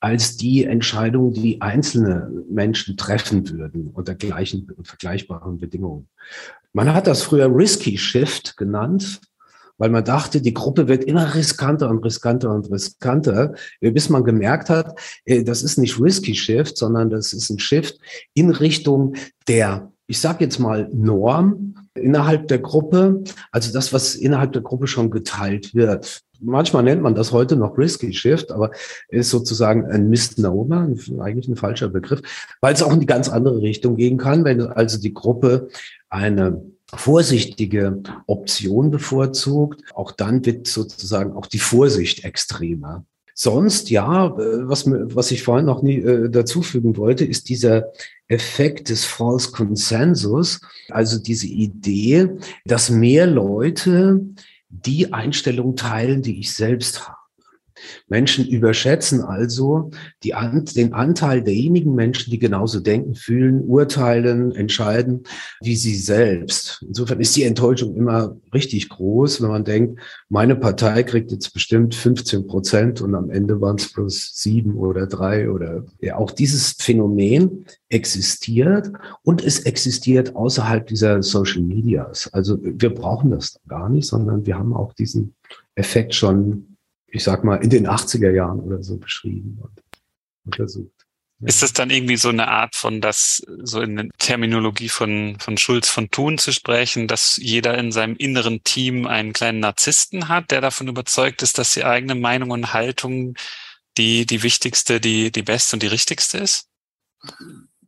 als die Entscheidung, die einzelne Menschen treffen würden unter gleichen vergleichbaren Bedingungen. Man hat das früher Risky Shift genannt, weil man dachte, die Gruppe wird immer riskanter und riskanter und riskanter, bis man gemerkt hat, äh, das ist nicht Risky Shift, sondern das ist ein Shift in Richtung der, ich sage jetzt mal, Norm innerhalb der Gruppe, also das, was innerhalb der Gruppe schon geteilt wird manchmal nennt man das heute noch Risky Shift, aber ist sozusagen ein Misnomer, eigentlich ein falscher Begriff, weil es auch in die ganz andere Richtung gehen kann, wenn also die Gruppe eine vorsichtige Option bevorzugt, auch dann wird sozusagen auch die Vorsicht extremer. Sonst, ja, was, was ich vorhin noch nie äh, dazufügen wollte, ist dieser Effekt des False Consensus, also diese Idee, dass mehr Leute die Einstellung teilen, die ich selbst habe. Menschen überschätzen also die, den Anteil derjenigen Menschen, die genauso denken, fühlen, urteilen, entscheiden wie sie selbst. Insofern ist die Enttäuschung immer richtig groß, wenn man denkt, meine Partei kriegt jetzt bestimmt 15 Prozent und am Ende waren es bloß sieben oder drei oder ja, auch dieses Phänomen existiert und es existiert außerhalb dieser Social Medias. Also wir brauchen das gar nicht, sondern wir haben auch diesen Effekt schon ich sag mal, in den 80er Jahren oder so beschrieben und untersucht. Ja. Ist das dann irgendwie so eine Art von das, so in der Terminologie von, von Schulz von Thun zu sprechen, dass jeder in seinem inneren Team einen kleinen Narzissten hat, der davon überzeugt ist, dass die eigene Meinung und Haltung die, die wichtigste, die, die beste und die richtigste ist?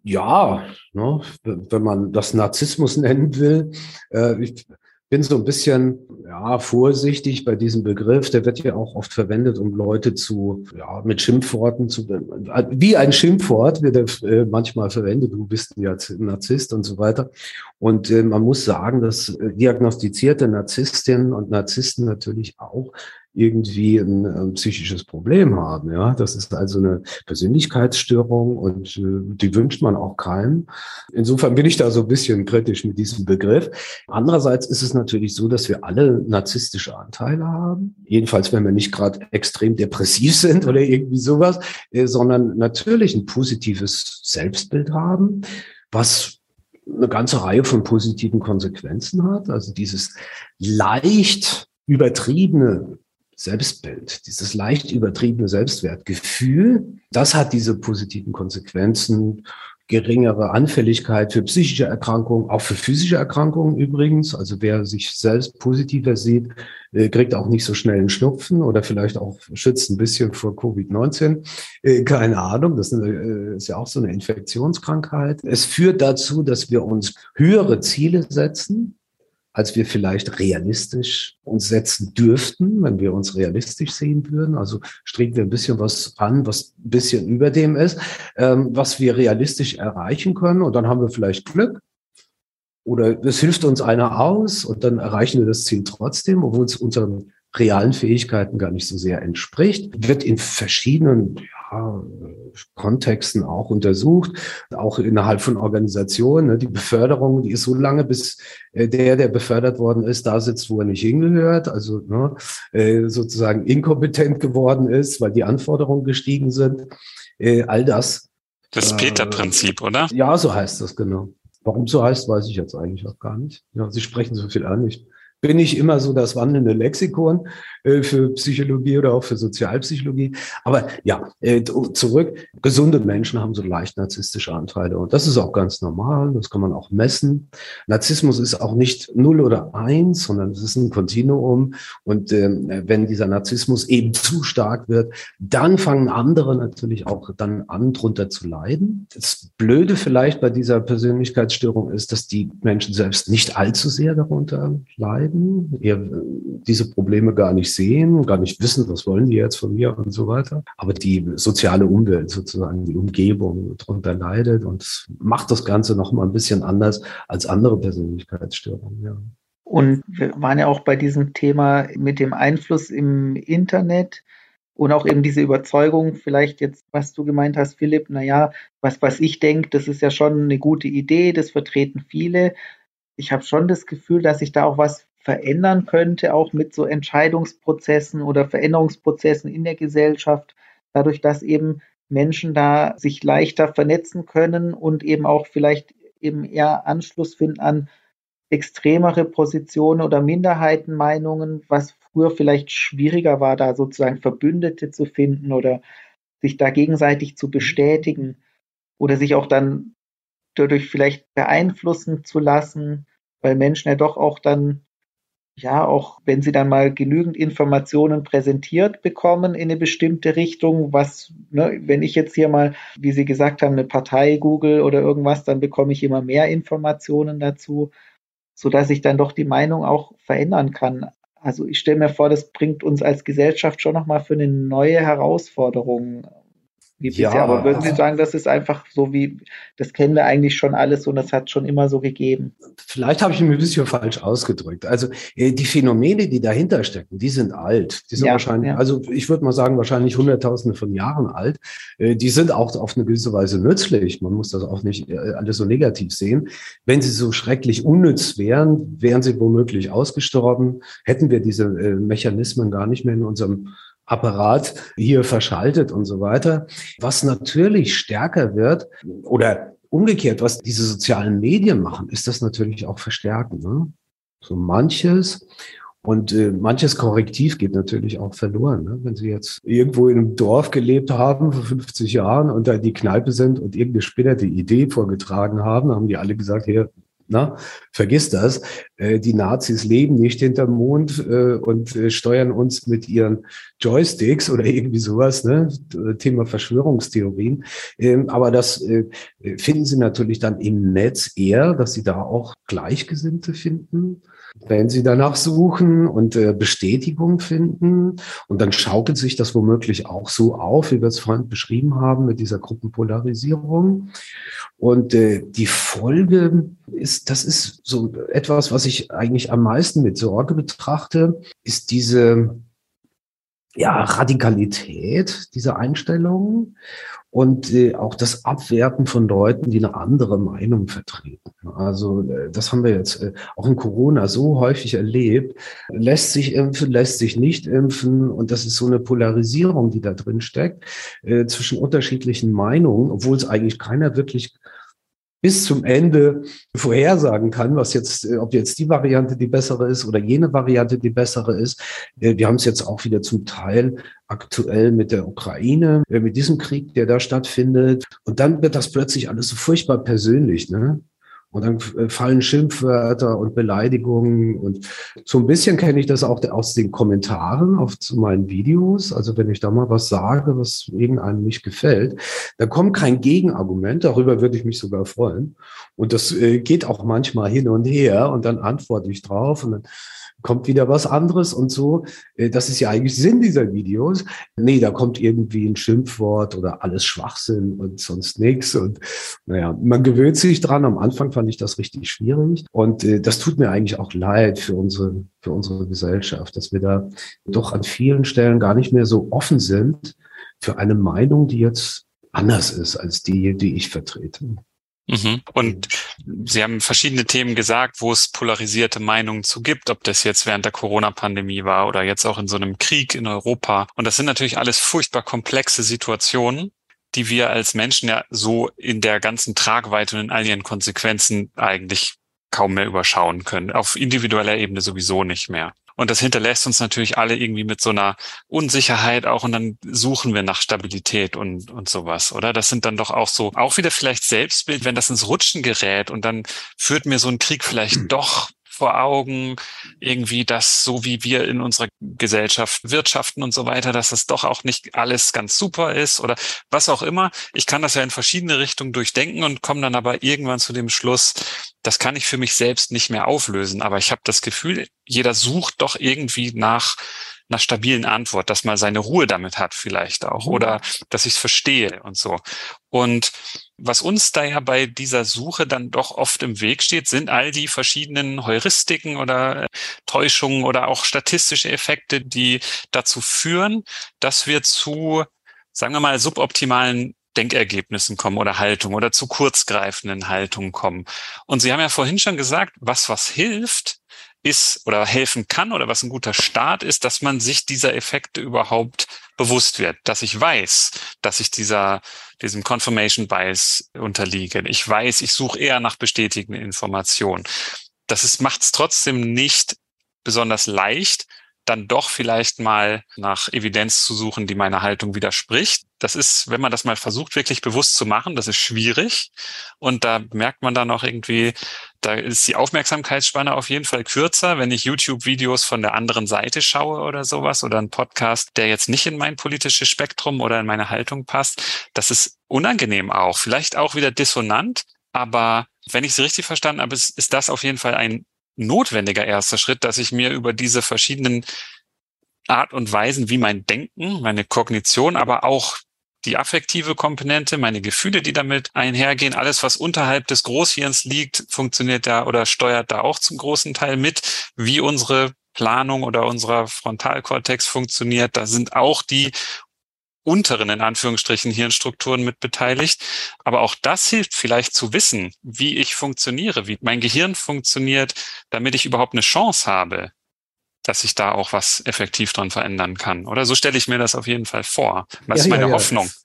Ja, ne, wenn man das Narzissmus nennen will. Äh, ich, bin so ein bisschen ja, vorsichtig bei diesem Begriff. Der wird ja auch oft verwendet, um Leute zu, ja, mit Schimpfworten zu, wie ein Schimpfwort wird er äh, manchmal verwendet. Du bist ein Narzisst und so weiter. Und äh, man muss sagen, dass äh, diagnostizierte Narzisstinnen und Narzissten natürlich auch irgendwie ein, ein, psychisches Problem haben. Ja, das ist also eine Persönlichkeitsstörung und äh, die wünscht man auch keinem. Insofern bin ich da so ein bisschen kritisch mit diesem Begriff. Andererseits ist es natürlich so, dass wir alle narzisstische Anteile haben. Jedenfalls, wenn wir nicht gerade extrem depressiv sind oder irgendwie sowas, äh, sondern natürlich ein positives Selbstbild haben, was eine ganze Reihe von positiven Konsequenzen hat. Also dieses leicht übertriebene Selbstbild, dieses leicht übertriebene Selbstwertgefühl, das hat diese positiven Konsequenzen, geringere Anfälligkeit für psychische Erkrankungen, auch für physische Erkrankungen übrigens. Also wer sich selbst positiver sieht, äh, kriegt auch nicht so schnell einen Schnupfen oder vielleicht auch schützt ein bisschen vor Covid-19. Äh, keine Ahnung, das äh, ist ja auch so eine Infektionskrankheit. Es führt dazu, dass wir uns höhere Ziele setzen, als wir vielleicht realistisch uns setzen dürften, wenn wir uns realistisch sehen würden. Also streben wir ein bisschen was an, was ein bisschen über dem ist, ähm, was wir realistisch erreichen können. Und dann haben wir vielleicht Glück. Oder es hilft uns einer aus und dann erreichen wir das Ziel trotzdem, obwohl es unseren realen Fähigkeiten gar nicht so sehr entspricht. Wird in verschiedenen ja, Kontexten auch untersucht, auch innerhalb von Organisationen. Ne, die Beförderung, die ist so lange, bis äh, der, der befördert worden ist, da sitzt, wo er nicht hingehört, also ne, äh, sozusagen inkompetent geworden ist, weil die Anforderungen gestiegen sind. Äh, all das. Das Peter-Prinzip, oder? Ja, so heißt das genau. Warum so heißt, weiß ich jetzt eigentlich auch gar nicht. Ja, Sie sprechen so viel an. Ich bin ich immer so das wandelnde Lexikon äh, für Psychologie oder auch für Sozialpsychologie. Aber ja, äh, zurück. Gesunde Menschen haben so leicht narzisstische Anteile und das ist auch ganz normal. Das kann man auch messen. Narzissmus ist auch nicht null oder eins, sondern es ist ein Kontinuum. Und äh, wenn dieser Narzissmus eben zu stark wird, dann fangen andere natürlich auch dann an, drunter zu leiden. Das Blöde vielleicht bei dieser Persönlichkeitsstörung ist, dass die Menschen selbst nicht allzu sehr darunter leiden bleiben, eher diese Probleme gar nicht sehen, gar nicht wissen, was wollen die jetzt von mir und so weiter. Aber die soziale Umwelt sozusagen, die Umgebung darunter leidet und macht das Ganze noch mal ein bisschen anders als andere Persönlichkeitsstörungen. Ja. Und wir waren ja auch bei diesem Thema mit dem Einfluss im Internet und auch eben diese Überzeugung, vielleicht jetzt, was du gemeint hast, Philipp, naja, was, was ich denke, das ist ja schon eine gute Idee, das vertreten viele. Ich habe schon das Gefühl, dass sich da auch was verändern könnte, auch mit so Entscheidungsprozessen oder Veränderungsprozessen in der Gesellschaft, dadurch, dass eben Menschen da sich leichter vernetzen können und eben auch vielleicht eben eher Anschluss finden an extremere Positionen oder Minderheitenmeinungen, was früher vielleicht schwieriger war, da sozusagen Verbündete zu finden oder sich da gegenseitig zu bestätigen oder sich auch dann dadurch vielleicht beeinflussen zu lassen, weil Menschen ja doch auch dann, ja, auch wenn sie dann mal genügend Informationen präsentiert bekommen in eine bestimmte Richtung, was, ne, wenn ich jetzt hier mal, wie Sie gesagt haben, eine Partei google oder irgendwas, dann bekomme ich immer mehr Informationen dazu so dass ich dann doch die Meinung auch verändern kann. Also ich stelle mir vor, das bringt uns als Gesellschaft schon nochmal für eine neue Herausforderung wie bisher. Ja, Aber würden Sie sagen, das ist einfach so wie, das kennen wir eigentlich schon alles und das hat schon immer so gegeben? Vielleicht habe ich mich ein bisschen falsch ausgedrückt. Also äh, die Phänomene, die dahinter stecken, die sind alt. Die sind ja, wahrscheinlich, ja. also ich würde mal sagen, wahrscheinlich Hunderttausende von Jahren alt. Äh, die sind auch auf eine gewisse Weise nützlich. Man muss das auch nicht äh, alles so negativ sehen. Wenn sie so schrecklich unnütz wären, wären sie womöglich ausgestorben, hätten wir diese Mechanismen gar nicht mehr in unserem Apparat hier verschaltet und so weiter. Was natürlich stärker wird oder umgekehrt, was diese sozialen Medien machen, ist das natürlich auch verstärken. Ne? So manches. Und äh, manches Korrektiv geht natürlich auch verloren. Ne? Wenn Sie jetzt irgendwo in einem Dorf gelebt haben vor 50 Jahren und da die Kneipe sind und irgendeine spinnerte Idee vorgetragen haben, haben die alle gesagt, hier, na, vergiss das. Äh, die Nazis leben nicht hinterm Mond äh, und äh, steuern uns mit ihren Joysticks oder irgendwie sowas, ne? Thema Verschwörungstheorien. Ähm, aber das finden Sie natürlich dann im Netz eher, dass Sie da auch Gleichgesinnte finden wenn sie danach suchen und äh, Bestätigung finden. Und dann schaukelt sich das womöglich auch so auf, wie wir es vorhin beschrieben haben, mit dieser Gruppenpolarisierung. Und äh, die Folge ist, das ist so etwas, was ich eigentlich am meisten mit Sorge betrachte, ist diese ja, Radikalität dieser Einstellungen und äh, auch das Abwerten von Leuten, die eine andere Meinung vertreten. Also äh, das haben wir jetzt äh, auch in Corona so häufig erlebt. Lässt sich impfen, lässt sich nicht impfen und das ist so eine Polarisierung, die da drin steckt äh, zwischen unterschiedlichen Meinungen, obwohl es eigentlich keiner wirklich bis zum Ende vorhersagen kann, was jetzt, äh, ob jetzt die Variante die bessere ist oder jene Variante die bessere ist. Äh, wir haben es jetzt auch wieder zum Teil aktuell mit der Ukraine, äh, mit diesem Krieg, der da stattfindet. Und dann wird das plötzlich alles so furchtbar persönlich. Ne? Und dann äh, fallen Schimpfwörter und Beleidigungen. Und so ein bisschen kenne ich das auch aus den Kommentaren auf zu meinen Videos. Also wenn ich da mal was sage, was irgendeinem nicht gefällt, da kommt kein Gegenargument. Darüber würde ich mich sogar freuen. Und das äh, geht auch manchmal hin und her. Und dann antworte ich drauf. Und dann kommt wieder was anderes und so. Äh, das ist ja eigentlich Sinn dieser Videos. Nee, da kommt irgendwie ein Schimpfwort oder alles Schwachsinn und sonst nichts. Und naja, man gewöhnt sich dran. Am Anfang fand ich das richtig schwierig. Und äh, das tut mir eigentlich auch leid für unsere, für unsere Gesellschaft, dass wir da doch an vielen Stellen gar nicht mehr so offen sind für eine Meinung, die jetzt anders ist als die, die ich vertrete. Mhm. Und Sie haben verschiedene Themen gesagt, wo es polarisierte Meinungen zu gibt, ob das jetzt während der Corona-Pandemie war oder jetzt auch in so einem Krieg in Europa. Und das sind natürlich alles furchtbar komplexe Situationen, die wir als Menschen ja so in der ganzen Tragweite und in all ihren Konsequenzen eigentlich kaum mehr überschauen können. Auf individueller Ebene sowieso nicht mehr. Und das hinterlässt uns natürlich alle irgendwie mit so einer Unsicherheit auch und dann suchen wir nach Stabilität und, und sowas, oder? Das sind dann doch auch so, auch wieder vielleicht Selbstbild, wenn das ins Rutschen gerät und dann führt mir so ein Krieg vielleicht doch vor Augen, irgendwie das, so wie wir in unserer Gesellschaft wirtschaften und so weiter, dass das doch auch nicht alles ganz super ist oder was auch immer. Ich kann das ja in verschiedene Richtungen durchdenken und komme dann aber irgendwann zu dem Schluss, das kann ich für mich selbst nicht mehr auflösen. Aber ich habe das Gefühl, jeder sucht doch irgendwie nach einer stabilen Antwort, dass man seine Ruhe damit hat vielleicht auch mhm. oder dass ich es verstehe und so. Und was uns da ja bei dieser Suche dann doch oft im Weg steht, sind all die verschiedenen Heuristiken oder äh, Täuschungen oder auch statistische Effekte, die dazu führen, dass wir zu, sagen wir mal, suboptimalen Denkergebnissen kommen oder Haltungen oder zu kurzgreifenden Haltungen kommen. Und Sie haben ja vorhin schon gesagt, was was hilft, ist oder helfen kann oder was ein guter Start ist, dass man sich dieser Effekte überhaupt bewusst wird, dass ich weiß, dass ich dieser, diesem Confirmation Bias unterliege. Ich weiß, ich suche eher nach bestätigenden Informationen. Das macht es trotzdem nicht besonders leicht, dann doch vielleicht mal nach Evidenz zu suchen, die meiner Haltung widerspricht. Das ist, wenn man das mal versucht, wirklich bewusst zu machen, das ist schwierig. Und da merkt man dann auch irgendwie, da ist die Aufmerksamkeitsspanne auf jeden Fall kürzer, wenn ich YouTube-Videos von der anderen Seite schaue oder sowas oder ein Podcast, der jetzt nicht in mein politisches Spektrum oder in meine Haltung passt. Das ist unangenehm auch, vielleicht auch wieder dissonant, aber wenn ich es richtig verstanden habe, ist, ist das auf jeden Fall ein notwendiger erster Schritt, dass ich mir über diese verschiedenen Art und Weisen, wie mein Denken, meine Kognition, aber auch die affektive Komponente, meine Gefühle, die damit einhergehen, alles, was unterhalb des Großhirns liegt, funktioniert da oder steuert da auch zum großen Teil mit, wie unsere Planung oder unserer Frontalkortex funktioniert. Da sind auch die unteren, in Anführungsstrichen, Hirnstrukturen mit beteiligt. Aber auch das hilft vielleicht zu wissen, wie ich funktioniere, wie mein Gehirn funktioniert, damit ich überhaupt eine Chance habe, dass ich da auch was effektiv dran verändern kann. Oder so stelle ich mir das auf jeden Fall vor. Was ja, ist meine ja, ja. Hoffnung?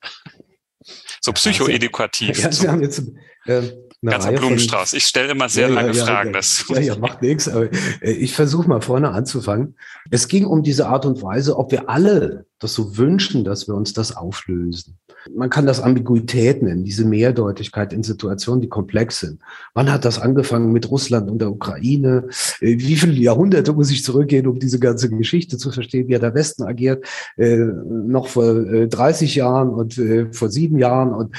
So psychoedukativ. Ja, Sie haben jetzt, äh, Ganzer Reihe Blumenstrauß. ich stelle immer sehr lange Fragen. Ja, das ja, ja, macht nichts. Aber äh, ich versuche mal vorne anzufangen. Es ging um diese Art und Weise, ob wir alle das so wünschen, dass wir uns das auflösen. Man kann das Ambiguität nennen, diese Mehrdeutigkeit in Situationen, die komplex sind. Wann hat das angefangen mit Russland und der Ukraine? Äh, wie viele Jahrhunderte muss ich zurückgehen, um diese ganze Geschichte zu verstehen, wie der Westen agiert? Äh, noch vor 30 Jahren und vor sieben Jahren und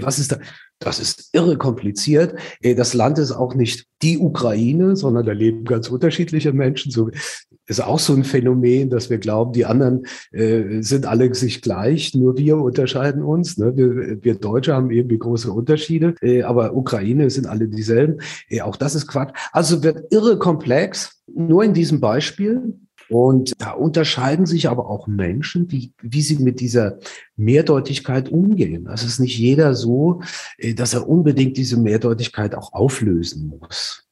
was ist da? Das ist irre kompliziert. Äh, das Land ist auch nicht die Ukraine, sondern da leben ganz unterschiedliche Menschen. So ist auch so ein Phänomen, dass wir glauben, die anderen äh, sind alle sich gleich, nur wir unterscheiden uns. Ne? Wir, wir Deutsche haben irgendwie große Unterschiede, äh, aber Ukraine sind alle dieselben. Äh, auch das ist Quatsch. Also wird irre komplex. Nur in diesem Beispiel und da unterscheiden sich aber auch Menschen, wie, wie sie mit dieser Mehrdeutigkeit umgehen. Das ist nicht jeder so, äh, dass er unbedingt diese Mehrdeutigkeit auch auflösen muss.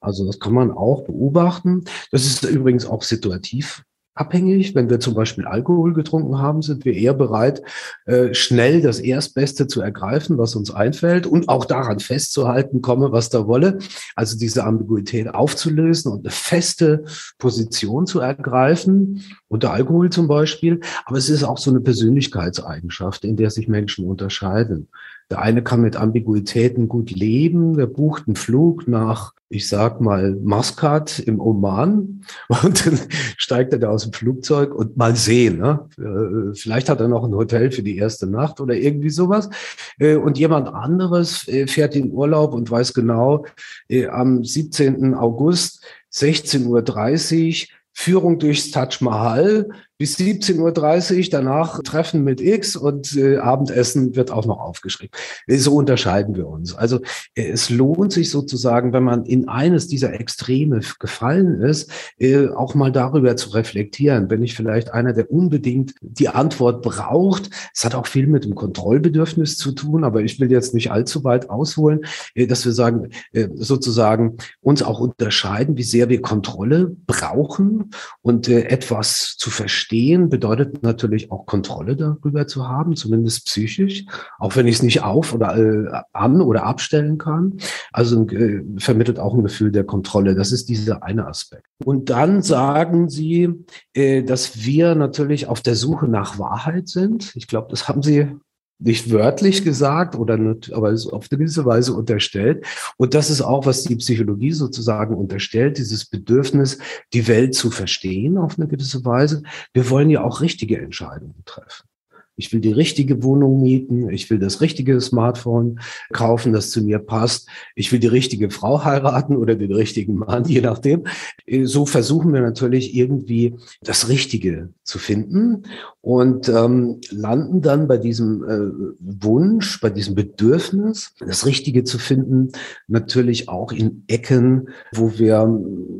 Also das kann man auch beobachten. Das ist übrigens auch situativ abhängig. Wenn wir zum Beispiel Alkohol getrunken haben, sind wir eher bereit, äh, schnell das Erstbeste zu ergreifen, was uns einfällt und auch daran festzuhalten, komme, was da wolle. Also diese Ambiguität aufzulösen und eine feste Position zu ergreifen, unter Alkohol zum Beispiel. Aber es ist auch so eine Persönlichkeitseigenschaft, in der sich Menschen unterscheiden. Der eine kann mit Ambiguitäten gut leben, der bucht einen Flug nach, ich sag mal, Maskat im Oman und dann steigt er da aus dem Flugzeug und mal sehen. Ne? Äh, vielleicht hat er noch ein Hotel für die erste Nacht oder irgendwie sowas. Äh, und jemand anderes äh, fährt in Urlaub und weiß genau, am 17. August 16.30 Uhr Führung durchs Taj Mahal bis 17.30 Uhr, danach Treffen mit X und äh, Abendessen wird auch noch aufgeschrieben. So unterscheiden wir uns. Also äh, es lohnt sich sozusagen, wenn man in eines dieser Extreme gefallen ist, äh, auch mal darüber zu reflektieren. Wenn ich vielleicht einer, der unbedingt die Antwort braucht, es hat auch viel mit dem Kontrollbedürfnis zu tun, aber ich will jetzt nicht allzu weit ausholen, äh, dass wir sagen, äh, sozusagen uns auch unterscheiden, wie sehr wir Kontrolle brauchen und äh, etwas zu verstehen verstehen bedeutet natürlich auch Kontrolle darüber zu haben, zumindest psychisch, auch wenn ich es nicht auf oder äh, an oder abstellen kann. Also äh, vermittelt auch ein Gefühl der Kontrolle. Das ist dieser eine Aspekt. Und dann sagen Sie, äh, dass wir natürlich auf der Suche nach Wahrheit sind. Ich glaube, das haben Sie nicht wörtlich gesagt oder nicht, aber ist auf eine gewisse Weise unterstellt. Und das ist auch, was die Psychologie sozusagen unterstellt, dieses Bedürfnis, die Welt zu verstehen auf eine gewisse Weise. Wir wollen ja auch richtige Entscheidungen treffen. Ich will die richtige Wohnung mieten. Ich will das richtige Smartphone kaufen, das zu mir passt. Ich will die richtige Frau heiraten oder den richtigen Mann, je nachdem. So versuchen wir natürlich irgendwie das Richtige zu finden und ähm, landen dann bei diesem äh, Wunsch, bei diesem Bedürfnis, das Richtige zu finden, natürlich auch in Ecken, wo wir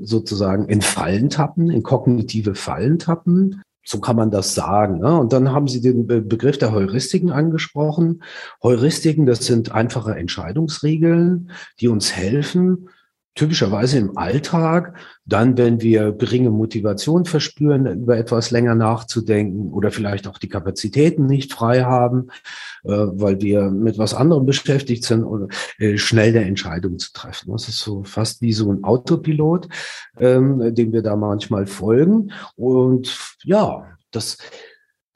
sozusagen in Fallen tappen, in kognitive Fallen tappen. So kann man das sagen. Ne? Und dann haben Sie den Be Begriff der Heuristiken angesprochen. Heuristiken, das sind einfache Entscheidungsregeln, die uns helfen, typischerweise im Alltag, dann, wenn wir geringe Motivation verspüren, über etwas länger nachzudenken oder vielleicht auch die Kapazitäten nicht frei haben, äh, weil wir mit was anderem beschäftigt sind, oder äh, schnell eine Entscheidung zu treffen. Das ist so fast wie so ein Autopilot, ähm, dem wir da manchmal folgen. Und ja, das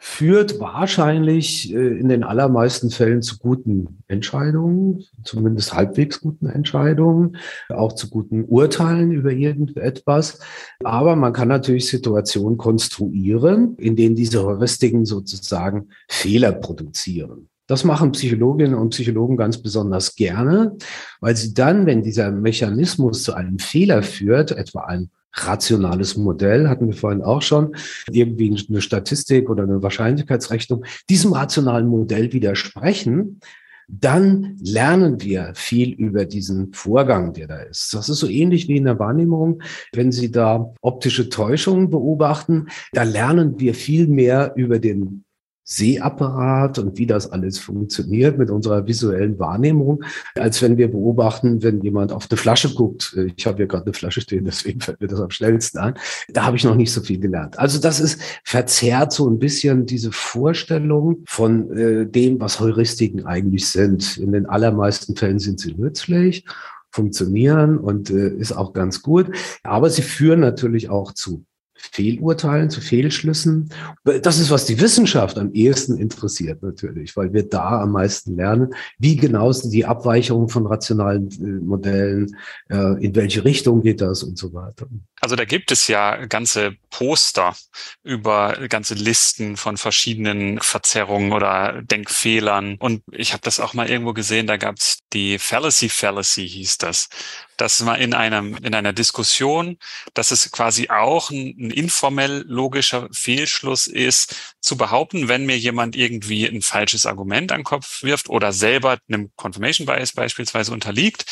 führt wahrscheinlich äh, in den allermeisten Fällen zu guten Entscheidungen, zumindest halbwegs guten Entscheidungen, auch zu guten Urteilen über irgendetwas. Aber man kann natürlich Situationen konstruieren, in denen diese Heuristiken sozusagen Fehler produzieren. Das machen Psychologinnen und Psychologen ganz besonders gerne, weil sie dann, wenn dieser Mechanismus zu einem Fehler führt, etwa ein rationales Modell, hatten wir vorhin auch schon, irgendwie eine Statistik oder eine Wahrscheinlichkeitsrechnung, diesem rationalen Modell widersprechen, dann lernen wir viel über diesen Vorgang, der da ist. Das ist so ähnlich wie in der Wahrnehmung. Wenn Sie da optische Täuschungen beobachten, da lernen wir viel mehr über den Sehapparat und wie das alles funktioniert mit unserer visuellen Wahrnehmung, als wenn wir beobachten, wenn jemand auf eine Flasche guckt. Ich habe hier gerade eine Flasche stehen, deswegen fällt mir das am schnellsten an. Da habe ich noch nicht so viel gelernt. Also das ist verzerrt so ein bisschen diese Vorstellung von äh, dem, was Heuristiken eigentlich sind. In den allermeisten Fällen sind sie nützlich funktionieren und äh, ist auch ganz gut. Aber sie führen natürlich auch zu Fehlurteilen, zu Fehlschlüssen. Das ist, was die Wissenschaft am ehesten interessiert natürlich, weil wir da am meisten lernen, wie genau sind die Abweichungen von rationalen äh, Modellen, äh, in welche Richtung geht das und so weiter. Also da gibt es ja ganze Poster über ganze Listen von verschiedenen Verzerrungen oder Denkfehlern. Und ich habe das auch mal irgendwo gesehen, da gab es die Fallacy Fallacy hieß das. Das war in einem in einer Diskussion, dass es quasi auch ein, ein informell logischer Fehlschluss ist, zu behaupten, wenn mir jemand irgendwie ein falsches Argument an den Kopf wirft oder selber einem Confirmation Bias beispielsweise unterliegt,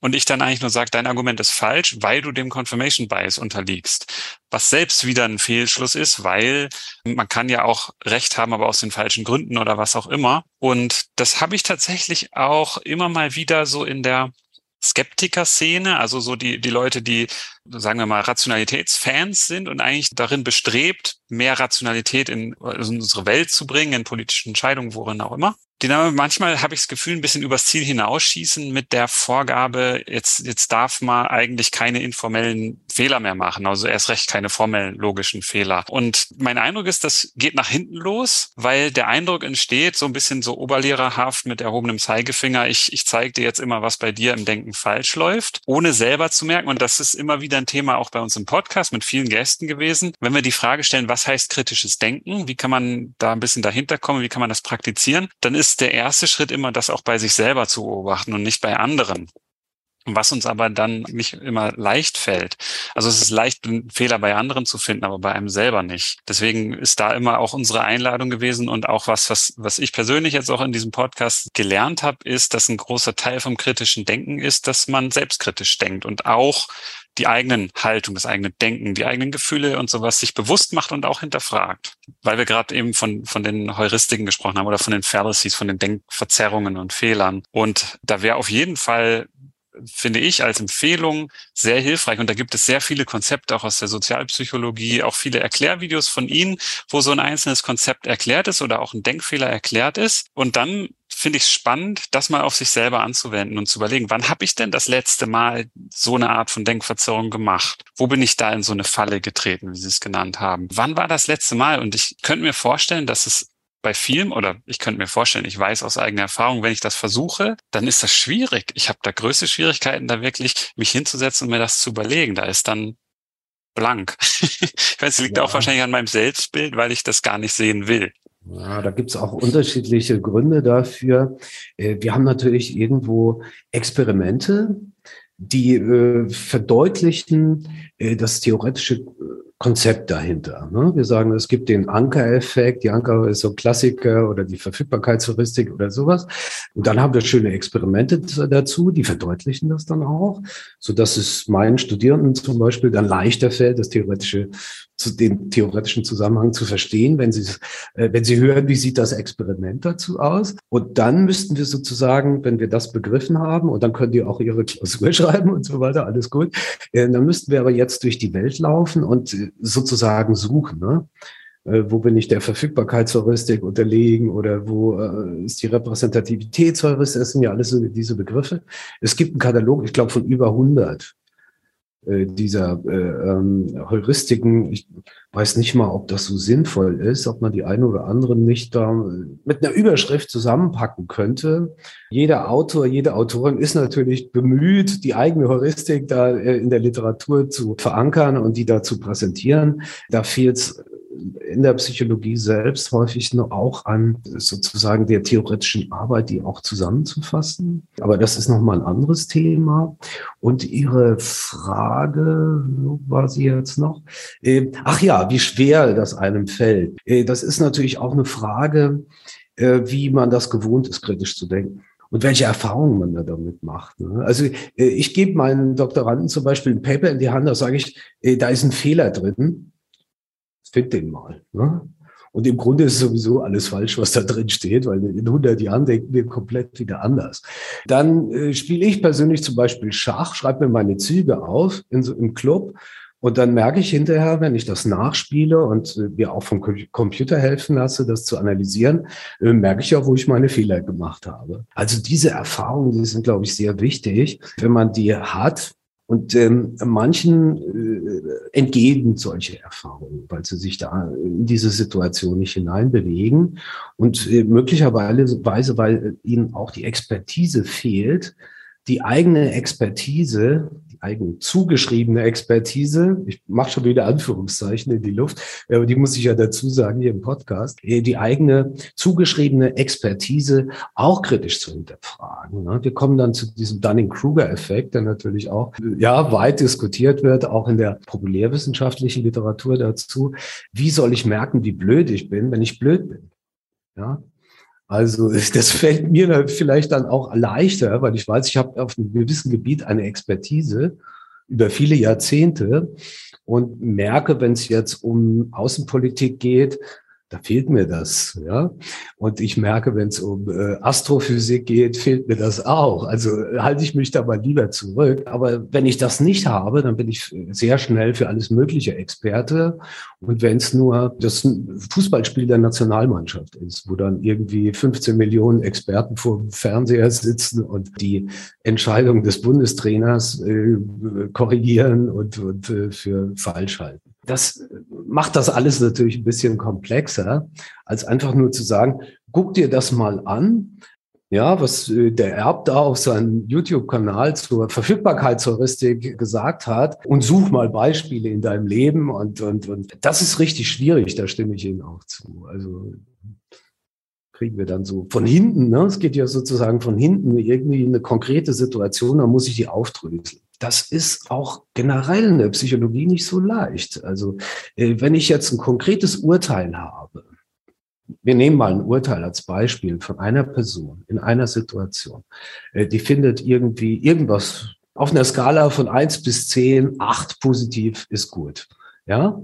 und ich dann eigentlich nur sage, dein Argument ist falsch, weil du dem Confirmation Bias unterliegst. Was selbst wieder ein Fehlschluss ist, weil man kann ja auch Recht haben, aber aus den falschen Gründen oder was auch immer. Und das habe ich tatsächlich auch immer mal wieder so in der Skeptiker-Szene, also so die, die Leute, die, sagen wir mal, Rationalitätsfans sind und eigentlich darin bestrebt, mehr Rationalität in, in unsere Welt zu bringen, in politischen Entscheidungen, worin auch immer die dann manchmal habe ich das Gefühl, ein bisschen übers Ziel hinausschießen mit der Vorgabe, jetzt, jetzt darf man eigentlich keine informellen Fehler mehr machen, also erst recht keine formellen logischen Fehler. Und mein Eindruck ist, das geht nach hinten los, weil der Eindruck entsteht, so ein bisschen so oberlehrerhaft mit erhobenem Zeigefinger, ich, ich zeige dir jetzt immer, was bei dir im Denken falsch läuft, ohne selber zu merken. Und das ist immer wieder ein Thema auch bei uns im Podcast mit vielen Gästen gewesen. Wenn wir die Frage stellen, was heißt kritisches Denken? Wie kann man da ein bisschen dahinter kommen? Wie kann man das praktizieren? Dann ist ist der erste Schritt immer, das auch bei sich selber zu beobachten und nicht bei anderen. Was uns aber dann nicht immer leicht fällt. Also es ist leicht, Fehler bei anderen zu finden, aber bei einem selber nicht. Deswegen ist da immer auch unsere Einladung gewesen und auch was, was, was ich persönlich jetzt auch in diesem Podcast gelernt habe, ist, dass ein großer Teil vom kritischen Denken ist, dass man selbstkritisch denkt und auch die eigenen Haltung, das eigene Denken, die eigenen Gefühle und sowas sich bewusst macht und auch hinterfragt. Weil wir gerade eben von, von den Heuristiken gesprochen haben oder von den Fallacies, von den Denkverzerrungen und Fehlern. Und da wäre auf jeden Fall finde ich als Empfehlung sehr hilfreich. Und da gibt es sehr viele Konzepte auch aus der Sozialpsychologie, auch viele Erklärvideos von Ihnen, wo so ein einzelnes Konzept erklärt ist oder auch ein Denkfehler erklärt ist. Und dann finde ich es spannend, das mal auf sich selber anzuwenden und zu überlegen, wann habe ich denn das letzte Mal so eine Art von Denkverzerrung gemacht? Wo bin ich da in so eine Falle getreten, wie Sie es genannt haben? Wann war das letzte Mal? Und ich könnte mir vorstellen, dass es bei vielen, oder ich könnte mir vorstellen, ich weiß aus eigener Erfahrung, wenn ich das versuche, dann ist das schwierig. Ich habe da größte Schwierigkeiten, da wirklich mich hinzusetzen und mir das zu überlegen. Da ist dann blank. ich weiß, es liegt ja. auch wahrscheinlich an meinem Selbstbild, weil ich das gar nicht sehen will. Ja, da gibt es auch unterschiedliche Gründe dafür. Äh, wir haben natürlich irgendwo Experimente, die äh, verdeutlichen äh, das theoretische Konzept dahinter. Ne? Wir sagen, es gibt den Anker-Effekt, die Anker ist so Klassiker oder die Verfügbarkeitsheuristik oder sowas. Und dann haben wir schöne Experimente dazu, die verdeutlichen das dann auch, so dass es meinen Studierenden zum Beispiel dann leichter fällt, das theoretische zu den theoretischen Zusammenhang zu verstehen, wenn sie, äh, wenn sie hören, wie sieht das Experiment dazu aus. Und dann müssten wir sozusagen, wenn wir das begriffen haben, und dann können die auch ihre Klausur schreiben und so weiter, alles gut, äh, dann müssten wir aber jetzt durch die Welt laufen und äh, sozusagen suchen. Ne? Äh, wo bin ich der Verfügbarkeitsheuristik unterlegen oder wo äh, ist die Repräsentativitätsheuristik? Das sind ja alles diese Begriffe. Es gibt einen Katalog, ich glaube, von über 100 äh, dieser äh, ähm, Heuristiken. Ich weiß nicht mal, ob das so sinnvoll ist, ob man die eine oder andere nicht da mit einer Überschrift zusammenpacken könnte. Jeder Autor, jede Autorin ist natürlich bemüht, die eigene Heuristik da äh, in der Literatur zu verankern und die da zu präsentieren. Da fehlt es in der Psychologie selbst häufig nur auch an sozusagen der theoretischen Arbeit, die auch zusammenzufassen. Aber das ist nochmal ein anderes Thema. Und Ihre Frage, wo war sie jetzt noch? Äh, ach ja, wie schwer das einem fällt. Äh, das ist natürlich auch eine Frage, äh, wie man das gewohnt ist, kritisch zu denken und welche Erfahrungen man da damit macht. Ne? Also ich gebe meinen Doktoranden zum Beispiel ein Paper in die Hand, da sage ich, da ist ein Fehler drin find den mal. Ne? Und im Grunde ist sowieso alles falsch, was da drin steht, weil in 100 Jahren denken wir komplett wieder anders. Dann äh, spiele ich persönlich zum Beispiel Schach, schreibe mir meine Züge auf in im Club und dann merke ich hinterher, wenn ich das nachspiele und äh, mir auch vom Computer helfen lasse, das zu analysieren, äh, merke ich auch, wo ich meine Fehler gemacht habe. Also diese Erfahrungen, die sind, glaube ich, sehr wichtig. Wenn man die hat, und ähm, manchen äh, entgehen solche Erfahrungen, weil sie sich da in diese Situation nicht hineinbewegen. Und äh, möglicherweise, weil ihnen auch die Expertise fehlt, die eigene Expertise eigene zugeschriebene Expertise, ich mache schon wieder Anführungszeichen in die Luft, aber die muss ich ja dazu sagen hier im Podcast, äh, die eigene zugeschriebene Expertise auch kritisch zu hinterfragen. Ne? Wir kommen dann zu diesem Dunning-Kruger-Effekt, der natürlich auch ja weit diskutiert wird, auch in der populärwissenschaftlichen Literatur dazu. Wie soll ich merken, wie blöd ich bin, wenn ich blöd bin? Ja, also das fällt mir vielleicht dann auch leichter, weil ich weiß, ich habe auf einem gewissen Gebiet eine Expertise über viele Jahrzehnte und merke, wenn es jetzt um Außenpolitik geht, da fehlt mir das, ja. Und ich merke, wenn es um äh, Astrophysik geht, fehlt mir das auch. Also äh, halte ich mich da mal lieber zurück. Aber wenn ich das nicht habe, dann bin ich sehr schnell für alles Mögliche Experte. Und wenn es nur das Fußballspiel der Nationalmannschaft ist, wo dann irgendwie 15 Millionen Experten vor dem Fernseher sitzen und die Entscheidung des Bundestrainers äh, korrigieren und, und äh, für falsch halten das macht das alles natürlich ein bisschen komplexer, als einfach nur zu sagen, guck dir das mal an. Ja, was äh, der Erb da auf seinem YouTube-Kanal zur Verfügbarkeitsheuristik gesagt hat und such mal Beispiele in deinem Leben und, und, und das ist richtig schwierig, da stimme ich Ihnen auch zu. Also kriegen wir dann so von hinten, ne? es geht ja sozusagen von hinten irgendwie eine konkrete Situation, da muss ich die aufdröseln das ist auch generell in der Psychologie nicht so leicht. Also äh, wenn ich jetzt ein konkretes Urteil habe, wir nehmen mal ein Urteil als Beispiel von einer Person in einer Situation, äh, die findet irgendwie irgendwas auf einer Skala von eins bis zehn, acht positiv ist gut. Ja,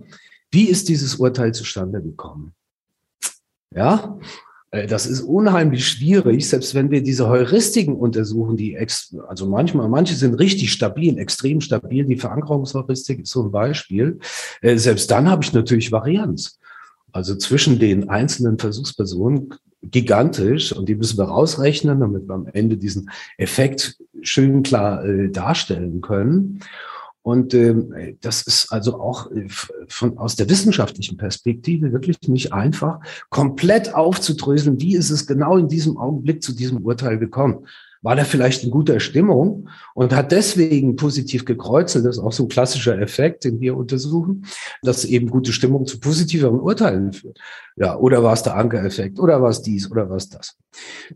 wie ist dieses Urteil zustande gekommen? Ja, das ist unheimlich schwierig, selbst wenn wir diese Heuristiken untersuchen, die ex, also manchmal, manche sind richtig stabil, extrem stabil. Die Verankerungsheuristik ist so ein Beispiel. Äh, selbst dann habe ich natürlich Varianz. Also zwischen den einzelnen Versuchspersonen gigantisch und die müssen wir rausrechnen, damit wir am Ende diesen Effekt schön klar äh, darstellen können. Und ähm, das ist also auch äh, von, aus der wissenschaftlichen Perspektive wirklich nicht einfach, komplett aufzudröseln, wie ist es genau in diesem Augenblick zu diesem Urteil gekommen war der vielleicht in guter Stimmung und hat deswegen positiv gekreuzelt. Das ist auch so ein klassischer Effekt, den wir untersuchen, dass eben gute Stimmung zu positiveren Urteilen führt. Ja, oder war es der Ankereffekt oder war es dies oder war es das?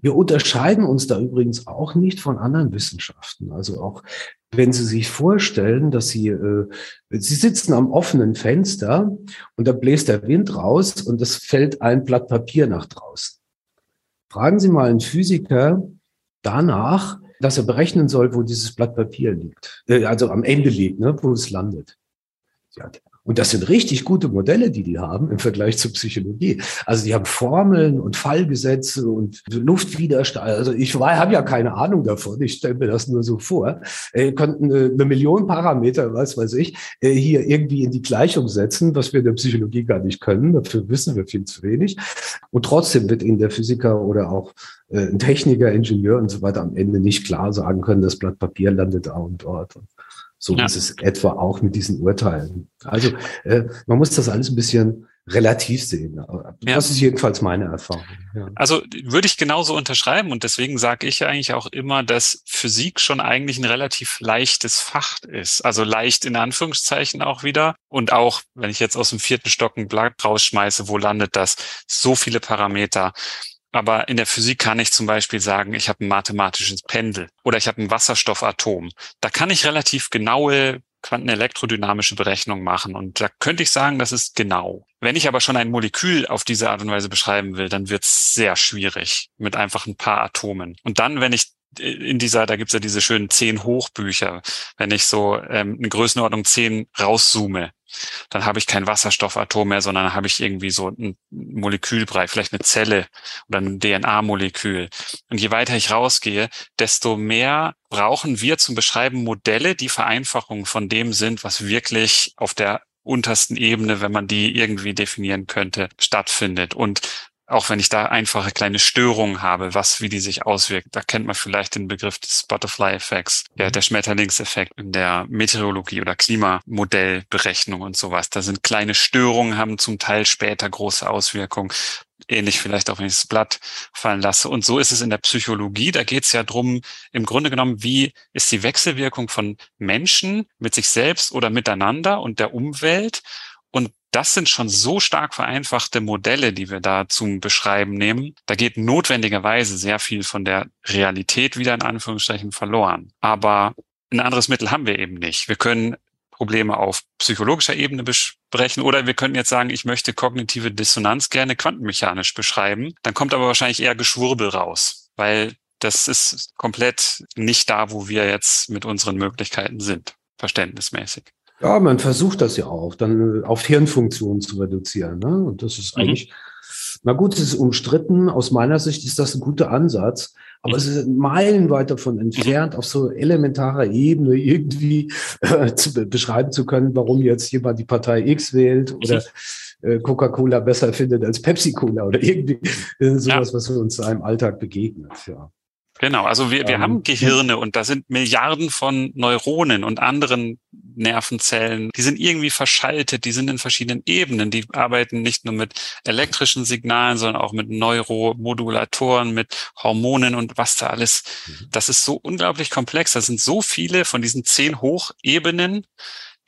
Wir unterscheiden uns da übrigens auch nicht von anderen Wissenschaften. Also auch wenn Sie sich vorstellen, dass Sie, äh, Sie sitzen am offenen Fenster und da bläst der Wind raus und es fällt ein Blatt Papier nach draußen. Fragen Sie mal einen Physiker, danach, dass er berechnen soll, wo dieses Blatt Papier liegt, äh, also am Ende liegt, ne, wo es landet. Ja, und das sind richtig gute Modelle, die die haben im Vergleich zur Psychologie. Also die haben Formeln und Fallgesetze und Luftwiderstand. Also ich habe ja keine Ahnung davon. Ich stelle mir das nur so vor. Äh, könnten eine, eine Million Parameter, was weiß ich, äh, hier irgendwie in die Gleichung setzen, was wir in der Psychologie gar nicht können. Dafür wissen wir viel zu wenig. Und trotzdem wird Ihnen der Physiker oder auch äh, ein Techniker, Ingenieur und so weiter am Ende nicht klar sagen können, das Blatt Papier landet da und dort. So ja. ist es etwa auch mit diesen Urteilen. Also äh, man muss das alles ein bisschen relativ sehen. Das ja. ist jedenfalls meine Erfahrung. Ja. Also würde ich genauso unterschreiben und deswegen sage ich eigentlich auch immer, dass Physik schon eigentlich ein relativ leichtes Fach ist. Also leicht in Anführungszeichen auch wieder. Und auch, wenn ich jetzt aus dem vierten Stock ein Blatt rausschmeiße, wo landet das? So viele Parameter. Aber in der Physik kann ich zum Beispiel sagen, ich habe ein mathematisches Pendel oder ich habe ein Wasserstoffatom. Da kann ich relativ genaue quantenelektrodynamische Berechnungen machen. Und da könnte ich sagen, das ist genau. Wenn ich aber schon ein Molekül auf diese Art und Weise beschreiben will, dann wird es sehr schwierig mit einfach ein paar Atomen. Und dann, wenn ich in dieser, da gibt's ja diese schönen zehn Hochbücher, wenn ich so ähm, eine Größenordnung zehn rauszoome, dann habe ich kein Wasserstoffatom mehr, sondern habe ich irgendwie so ein Molekülbrei, vielleicht eine Zelle oder ein DNA-Molekül. Und je weiter ich rausgehe, desto mehr brauchen wir zum Beschreiben Modelle, die Vereinfachung von dem sind, was wirklich auf der untersten Ebene, wenn man die irgendwie definieren könnte, stattfindet. Und auch wenn ich da einfache kleine Störungen habe, was, wie die sich auswirkt. Da kennt man vielleicht den Begriff des Butterfly-Effekts, ja, der Schmetterlingseffekt in der Meteorologie oder Klimamodellberechnung und sowas. Da sind kleine Störungen, haben zum Teil später große Auswirkungen. Ähnlich vielleicht auch, wenn ich das Blatt fallen lasse. Und so ist es in der Psychologie. Da geht es ja drum, im Grunde genommen, wie ist die Wechselwirkung von Menschen mit sich selbst oder miteinander und der Umwelt und das sind schon so stark vereinfachte Modelle, die wir da zum Beschreiben nehmen. Da geht notwendigerweise sehr viel von der Realität wieder in Anführungsstrichen verloren. Aber ein anderes Mittel haben wir eben nicht. Wir können Probleme auf psychologischer Ebene besprechen oder wir könnten jetzt sagen, ich möchte kognitive Dissonanz gerne quantenmechanisch beschreiben. Dann kommt aber wahrscheinlich eher Geschwurbel raus, weil das ist komplett nicht da, wo wir jetzt mit unseren Möglichkeiten sind, verständnismäßig. Ja, man versucht das ja auch, dann äh, auf Hirnfunktionen zu reduzieren. Ne? Und das ist mhm. eigentlich, na gut, es ist umstritten. Aus meiner Sicht ist das ein guter Ansatz. Aber mhm. es ist meilenweit davon entfernt, mhm. auf so elementarer Ebene irgendwie äh, zu beschreiben zu können, warum jetzt jemand die Partei X wählt oder äh, Coca-Cola besser findet als Pepsi-Cola oder irgendwie äh, sowas, ja. was uns im Alltag begegnet. Ja. Genau, also wir, wir ähm, haben Gehirne und da sind Milliarden von Neuronen und anderen Nervenzellen, die sind irgendwie verschaltet, die sind in verschiedenen Ebenen, die arbeiten nicht nur mit elektrischen Signalen, sondern auch mit Neuromodulatoren, mit Hormonen und was da alles. Mhm. Das ist so unglaublich komplex. Das sind so viele von diesen zehn Hochebenen,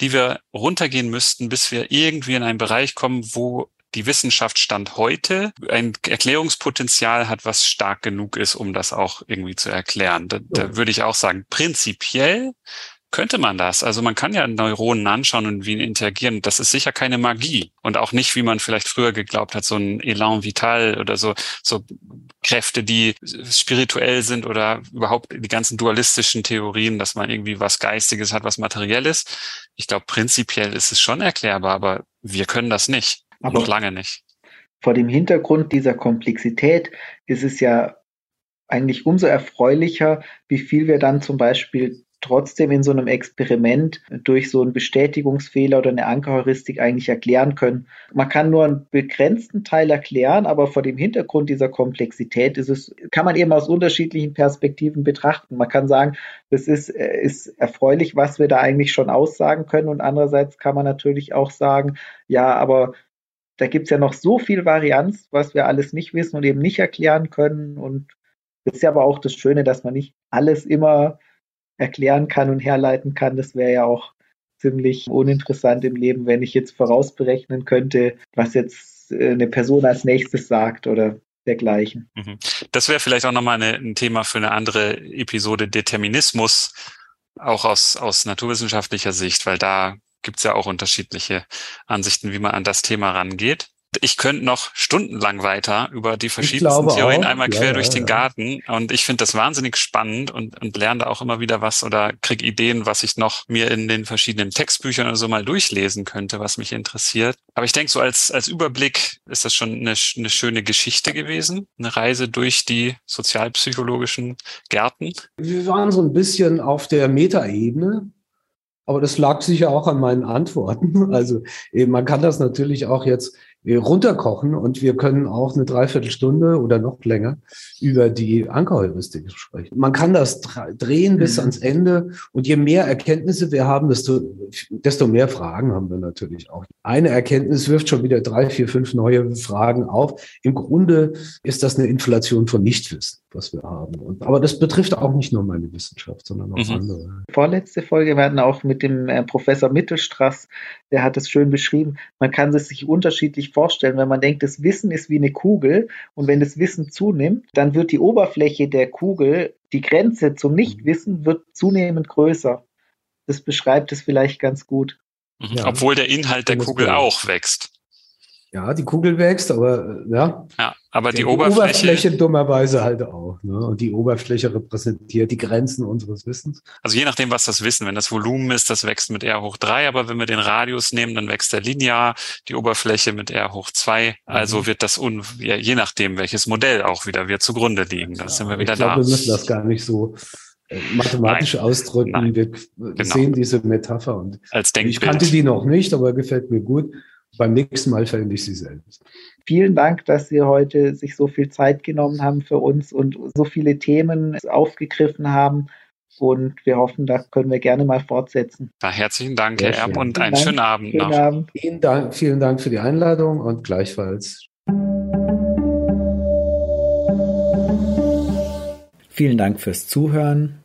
die wir runtergehen müssten, bis wir irgendwie in einen Bereich kommen, wo die Wissenschaft Stand heute ein Erklärungspotenzial hat, was stark genug ist, um das auch irgendwie zu erklären. Da, da würde ich auch sagen, prinzipiell könnte man das. Also man kann ja Neuronen anschauen und wie interagieren. Das ist sicher keine Magie und auch nicht, wie man vielleicht früher geglaubt hat, so ein Elan vital oder so, so Kräfte, die spirituell sind oder überhaupt die ganzen dualistischen Theorien, dass man irgendwie was Geistiges hat, was Materielles. Ich glaube, prinzipiell ist es schon erklärbar, aber wir können das nicht. Aber Noch lange nicht. Vor dem Hintergrund dieser Komplexität ist es ja eigentlich umso erfreulicher, wie viel wir dann zum Beispiel trotzdem in so einem Experiment durch so einen Bestätigungsfehler oder eine Ankerheuristik eigentlich erklären können. Man kann nur einen begrenzten Teil erklären, aber vor dem Hintergrund dieser Komplexität ist es, kann man eben aus unterschiedlichen Perspektiven betrachten. Man kann sagen, das ist, äh, ist erfreulich, was wir da eigentlich schon aussagen können und andererseits kann man natürlich auch sagen, ja, aber da gibt es ja noch so viel Varianz, was wir alles nicht wissen und eben nicht erklären können. Und das ist ja aber auch das Schöne, dass man nicht alles immer erklären kann und herleiten kann. Das wäre ja auch ziemlich uninteressant im Leben, wenn ich jetzt vorausberechnen könnte, was jetzt äh, eine Person als nächstes sagt oder dergleichen. Mhm. Das wäre vielleicht auch nochmal ein Thema für eine andere Episode Determinismus, auch aus, aus naturwissenschaftlicher Sicht, weil da gibt es ja auch unterschiedliche Ansichten, wie man an das Thema rangeht. Ich könnte noch stundenlang weiter über die verschiedensten Theorien auch. einmal quer ja, durch ja, den Garten. Und ich finde das wahnsinnig spannend und, und lerne da auch immer wieder was oder krieg Ideen, was ich noch mir in den verschiedenen Textbüchern oder so mal durchlesen könnte, was mich interessiert. Aber ich denke, so als, als Überblick ist das schon eine, eine schöne Geschichte gewesen. Eine Reise durch die sozialpsychologischen Gärten. Wir waren so ein bisschen auf der Metaebene aber das lag sicher auch an meinen Antworten. Also man kann das natürlich auch jetzt runterkochen und wir können auch eine Dreiviertelstunde oder noch länger über die Ankerheuristik sprechen. Man kann das drehen bis mhm. ans Ende und je mehr Erkenntnisse wir haben, desto, desto mehr Fragen haben wir natürlich auch. Eine Erkenntnis wirft schon wieder drei, vier, fünf neue Fragen auf. Im Grunde ist das eine Inflation von Nichtwissen, was wir haben. Und, aber das betrifft auch nicht nur meine Wissenschaft, sondern auch mhm. andere. Vorletzte Folge, wir hatten auch mit dem äh, Professor Mittelstraß, der hat es schön beschrieben, man kann es sich unterschiedlich vorstellen, wenn man denkt, das Wissen ist wie eine Kugel und wenn das Wissen zunimmt, dann wird die Oberfläche der Kugel, die Grenze zum Nichtwissen wird zunehmend größer. Das beschreibt es vielleicht ganz gut. Mhm. Ja. Obwohl der Inhalt der Kugel auch wächst. Ja, die Kugel wächst, aber äh, ja. Ja, aber die, die Oberfläche, Oberfläche dummerweise halt auch. Ne? Und die Oberfläche repräsentiert die Grenzen unseres Wissens. Also je nachdem, was das Wissen, wenn das Volumen ist, das wächst mit R hoch drei, aber wenn wir den Radius nehmen, dann wächst der linear, die Oberfläche mit R hoch zwei. Also mhm. wird das un, je nachdem, welches Modell auch wieder wir zugrunde liegen. Da ja, sind wir wieder ich glaub, da. Wir müssen das gar nicht so äh, mathematisch nein, ausdrücken. Nein, wir genau. sehen diese Metapher und Als Denkbild. ich kannte die noch nicht, aber gefällt mir gut. Beim nächsten Mal verwende ich sie selbst. Vielen Dank, dass Sie heute sich so viel Zeit genommen haben für uns und so viele Themen aufgegriffen haben. Und wir hoffen, da können wir gerne mal fortsetzen. Ja, herzlichen Dank, Herr Erb, und einen Dank. schönen Abend schönen noch. Abend. Vielen Dank, vielen Dank für die Einladung und gleichfalls. Vielen Dank fürs Zuhören.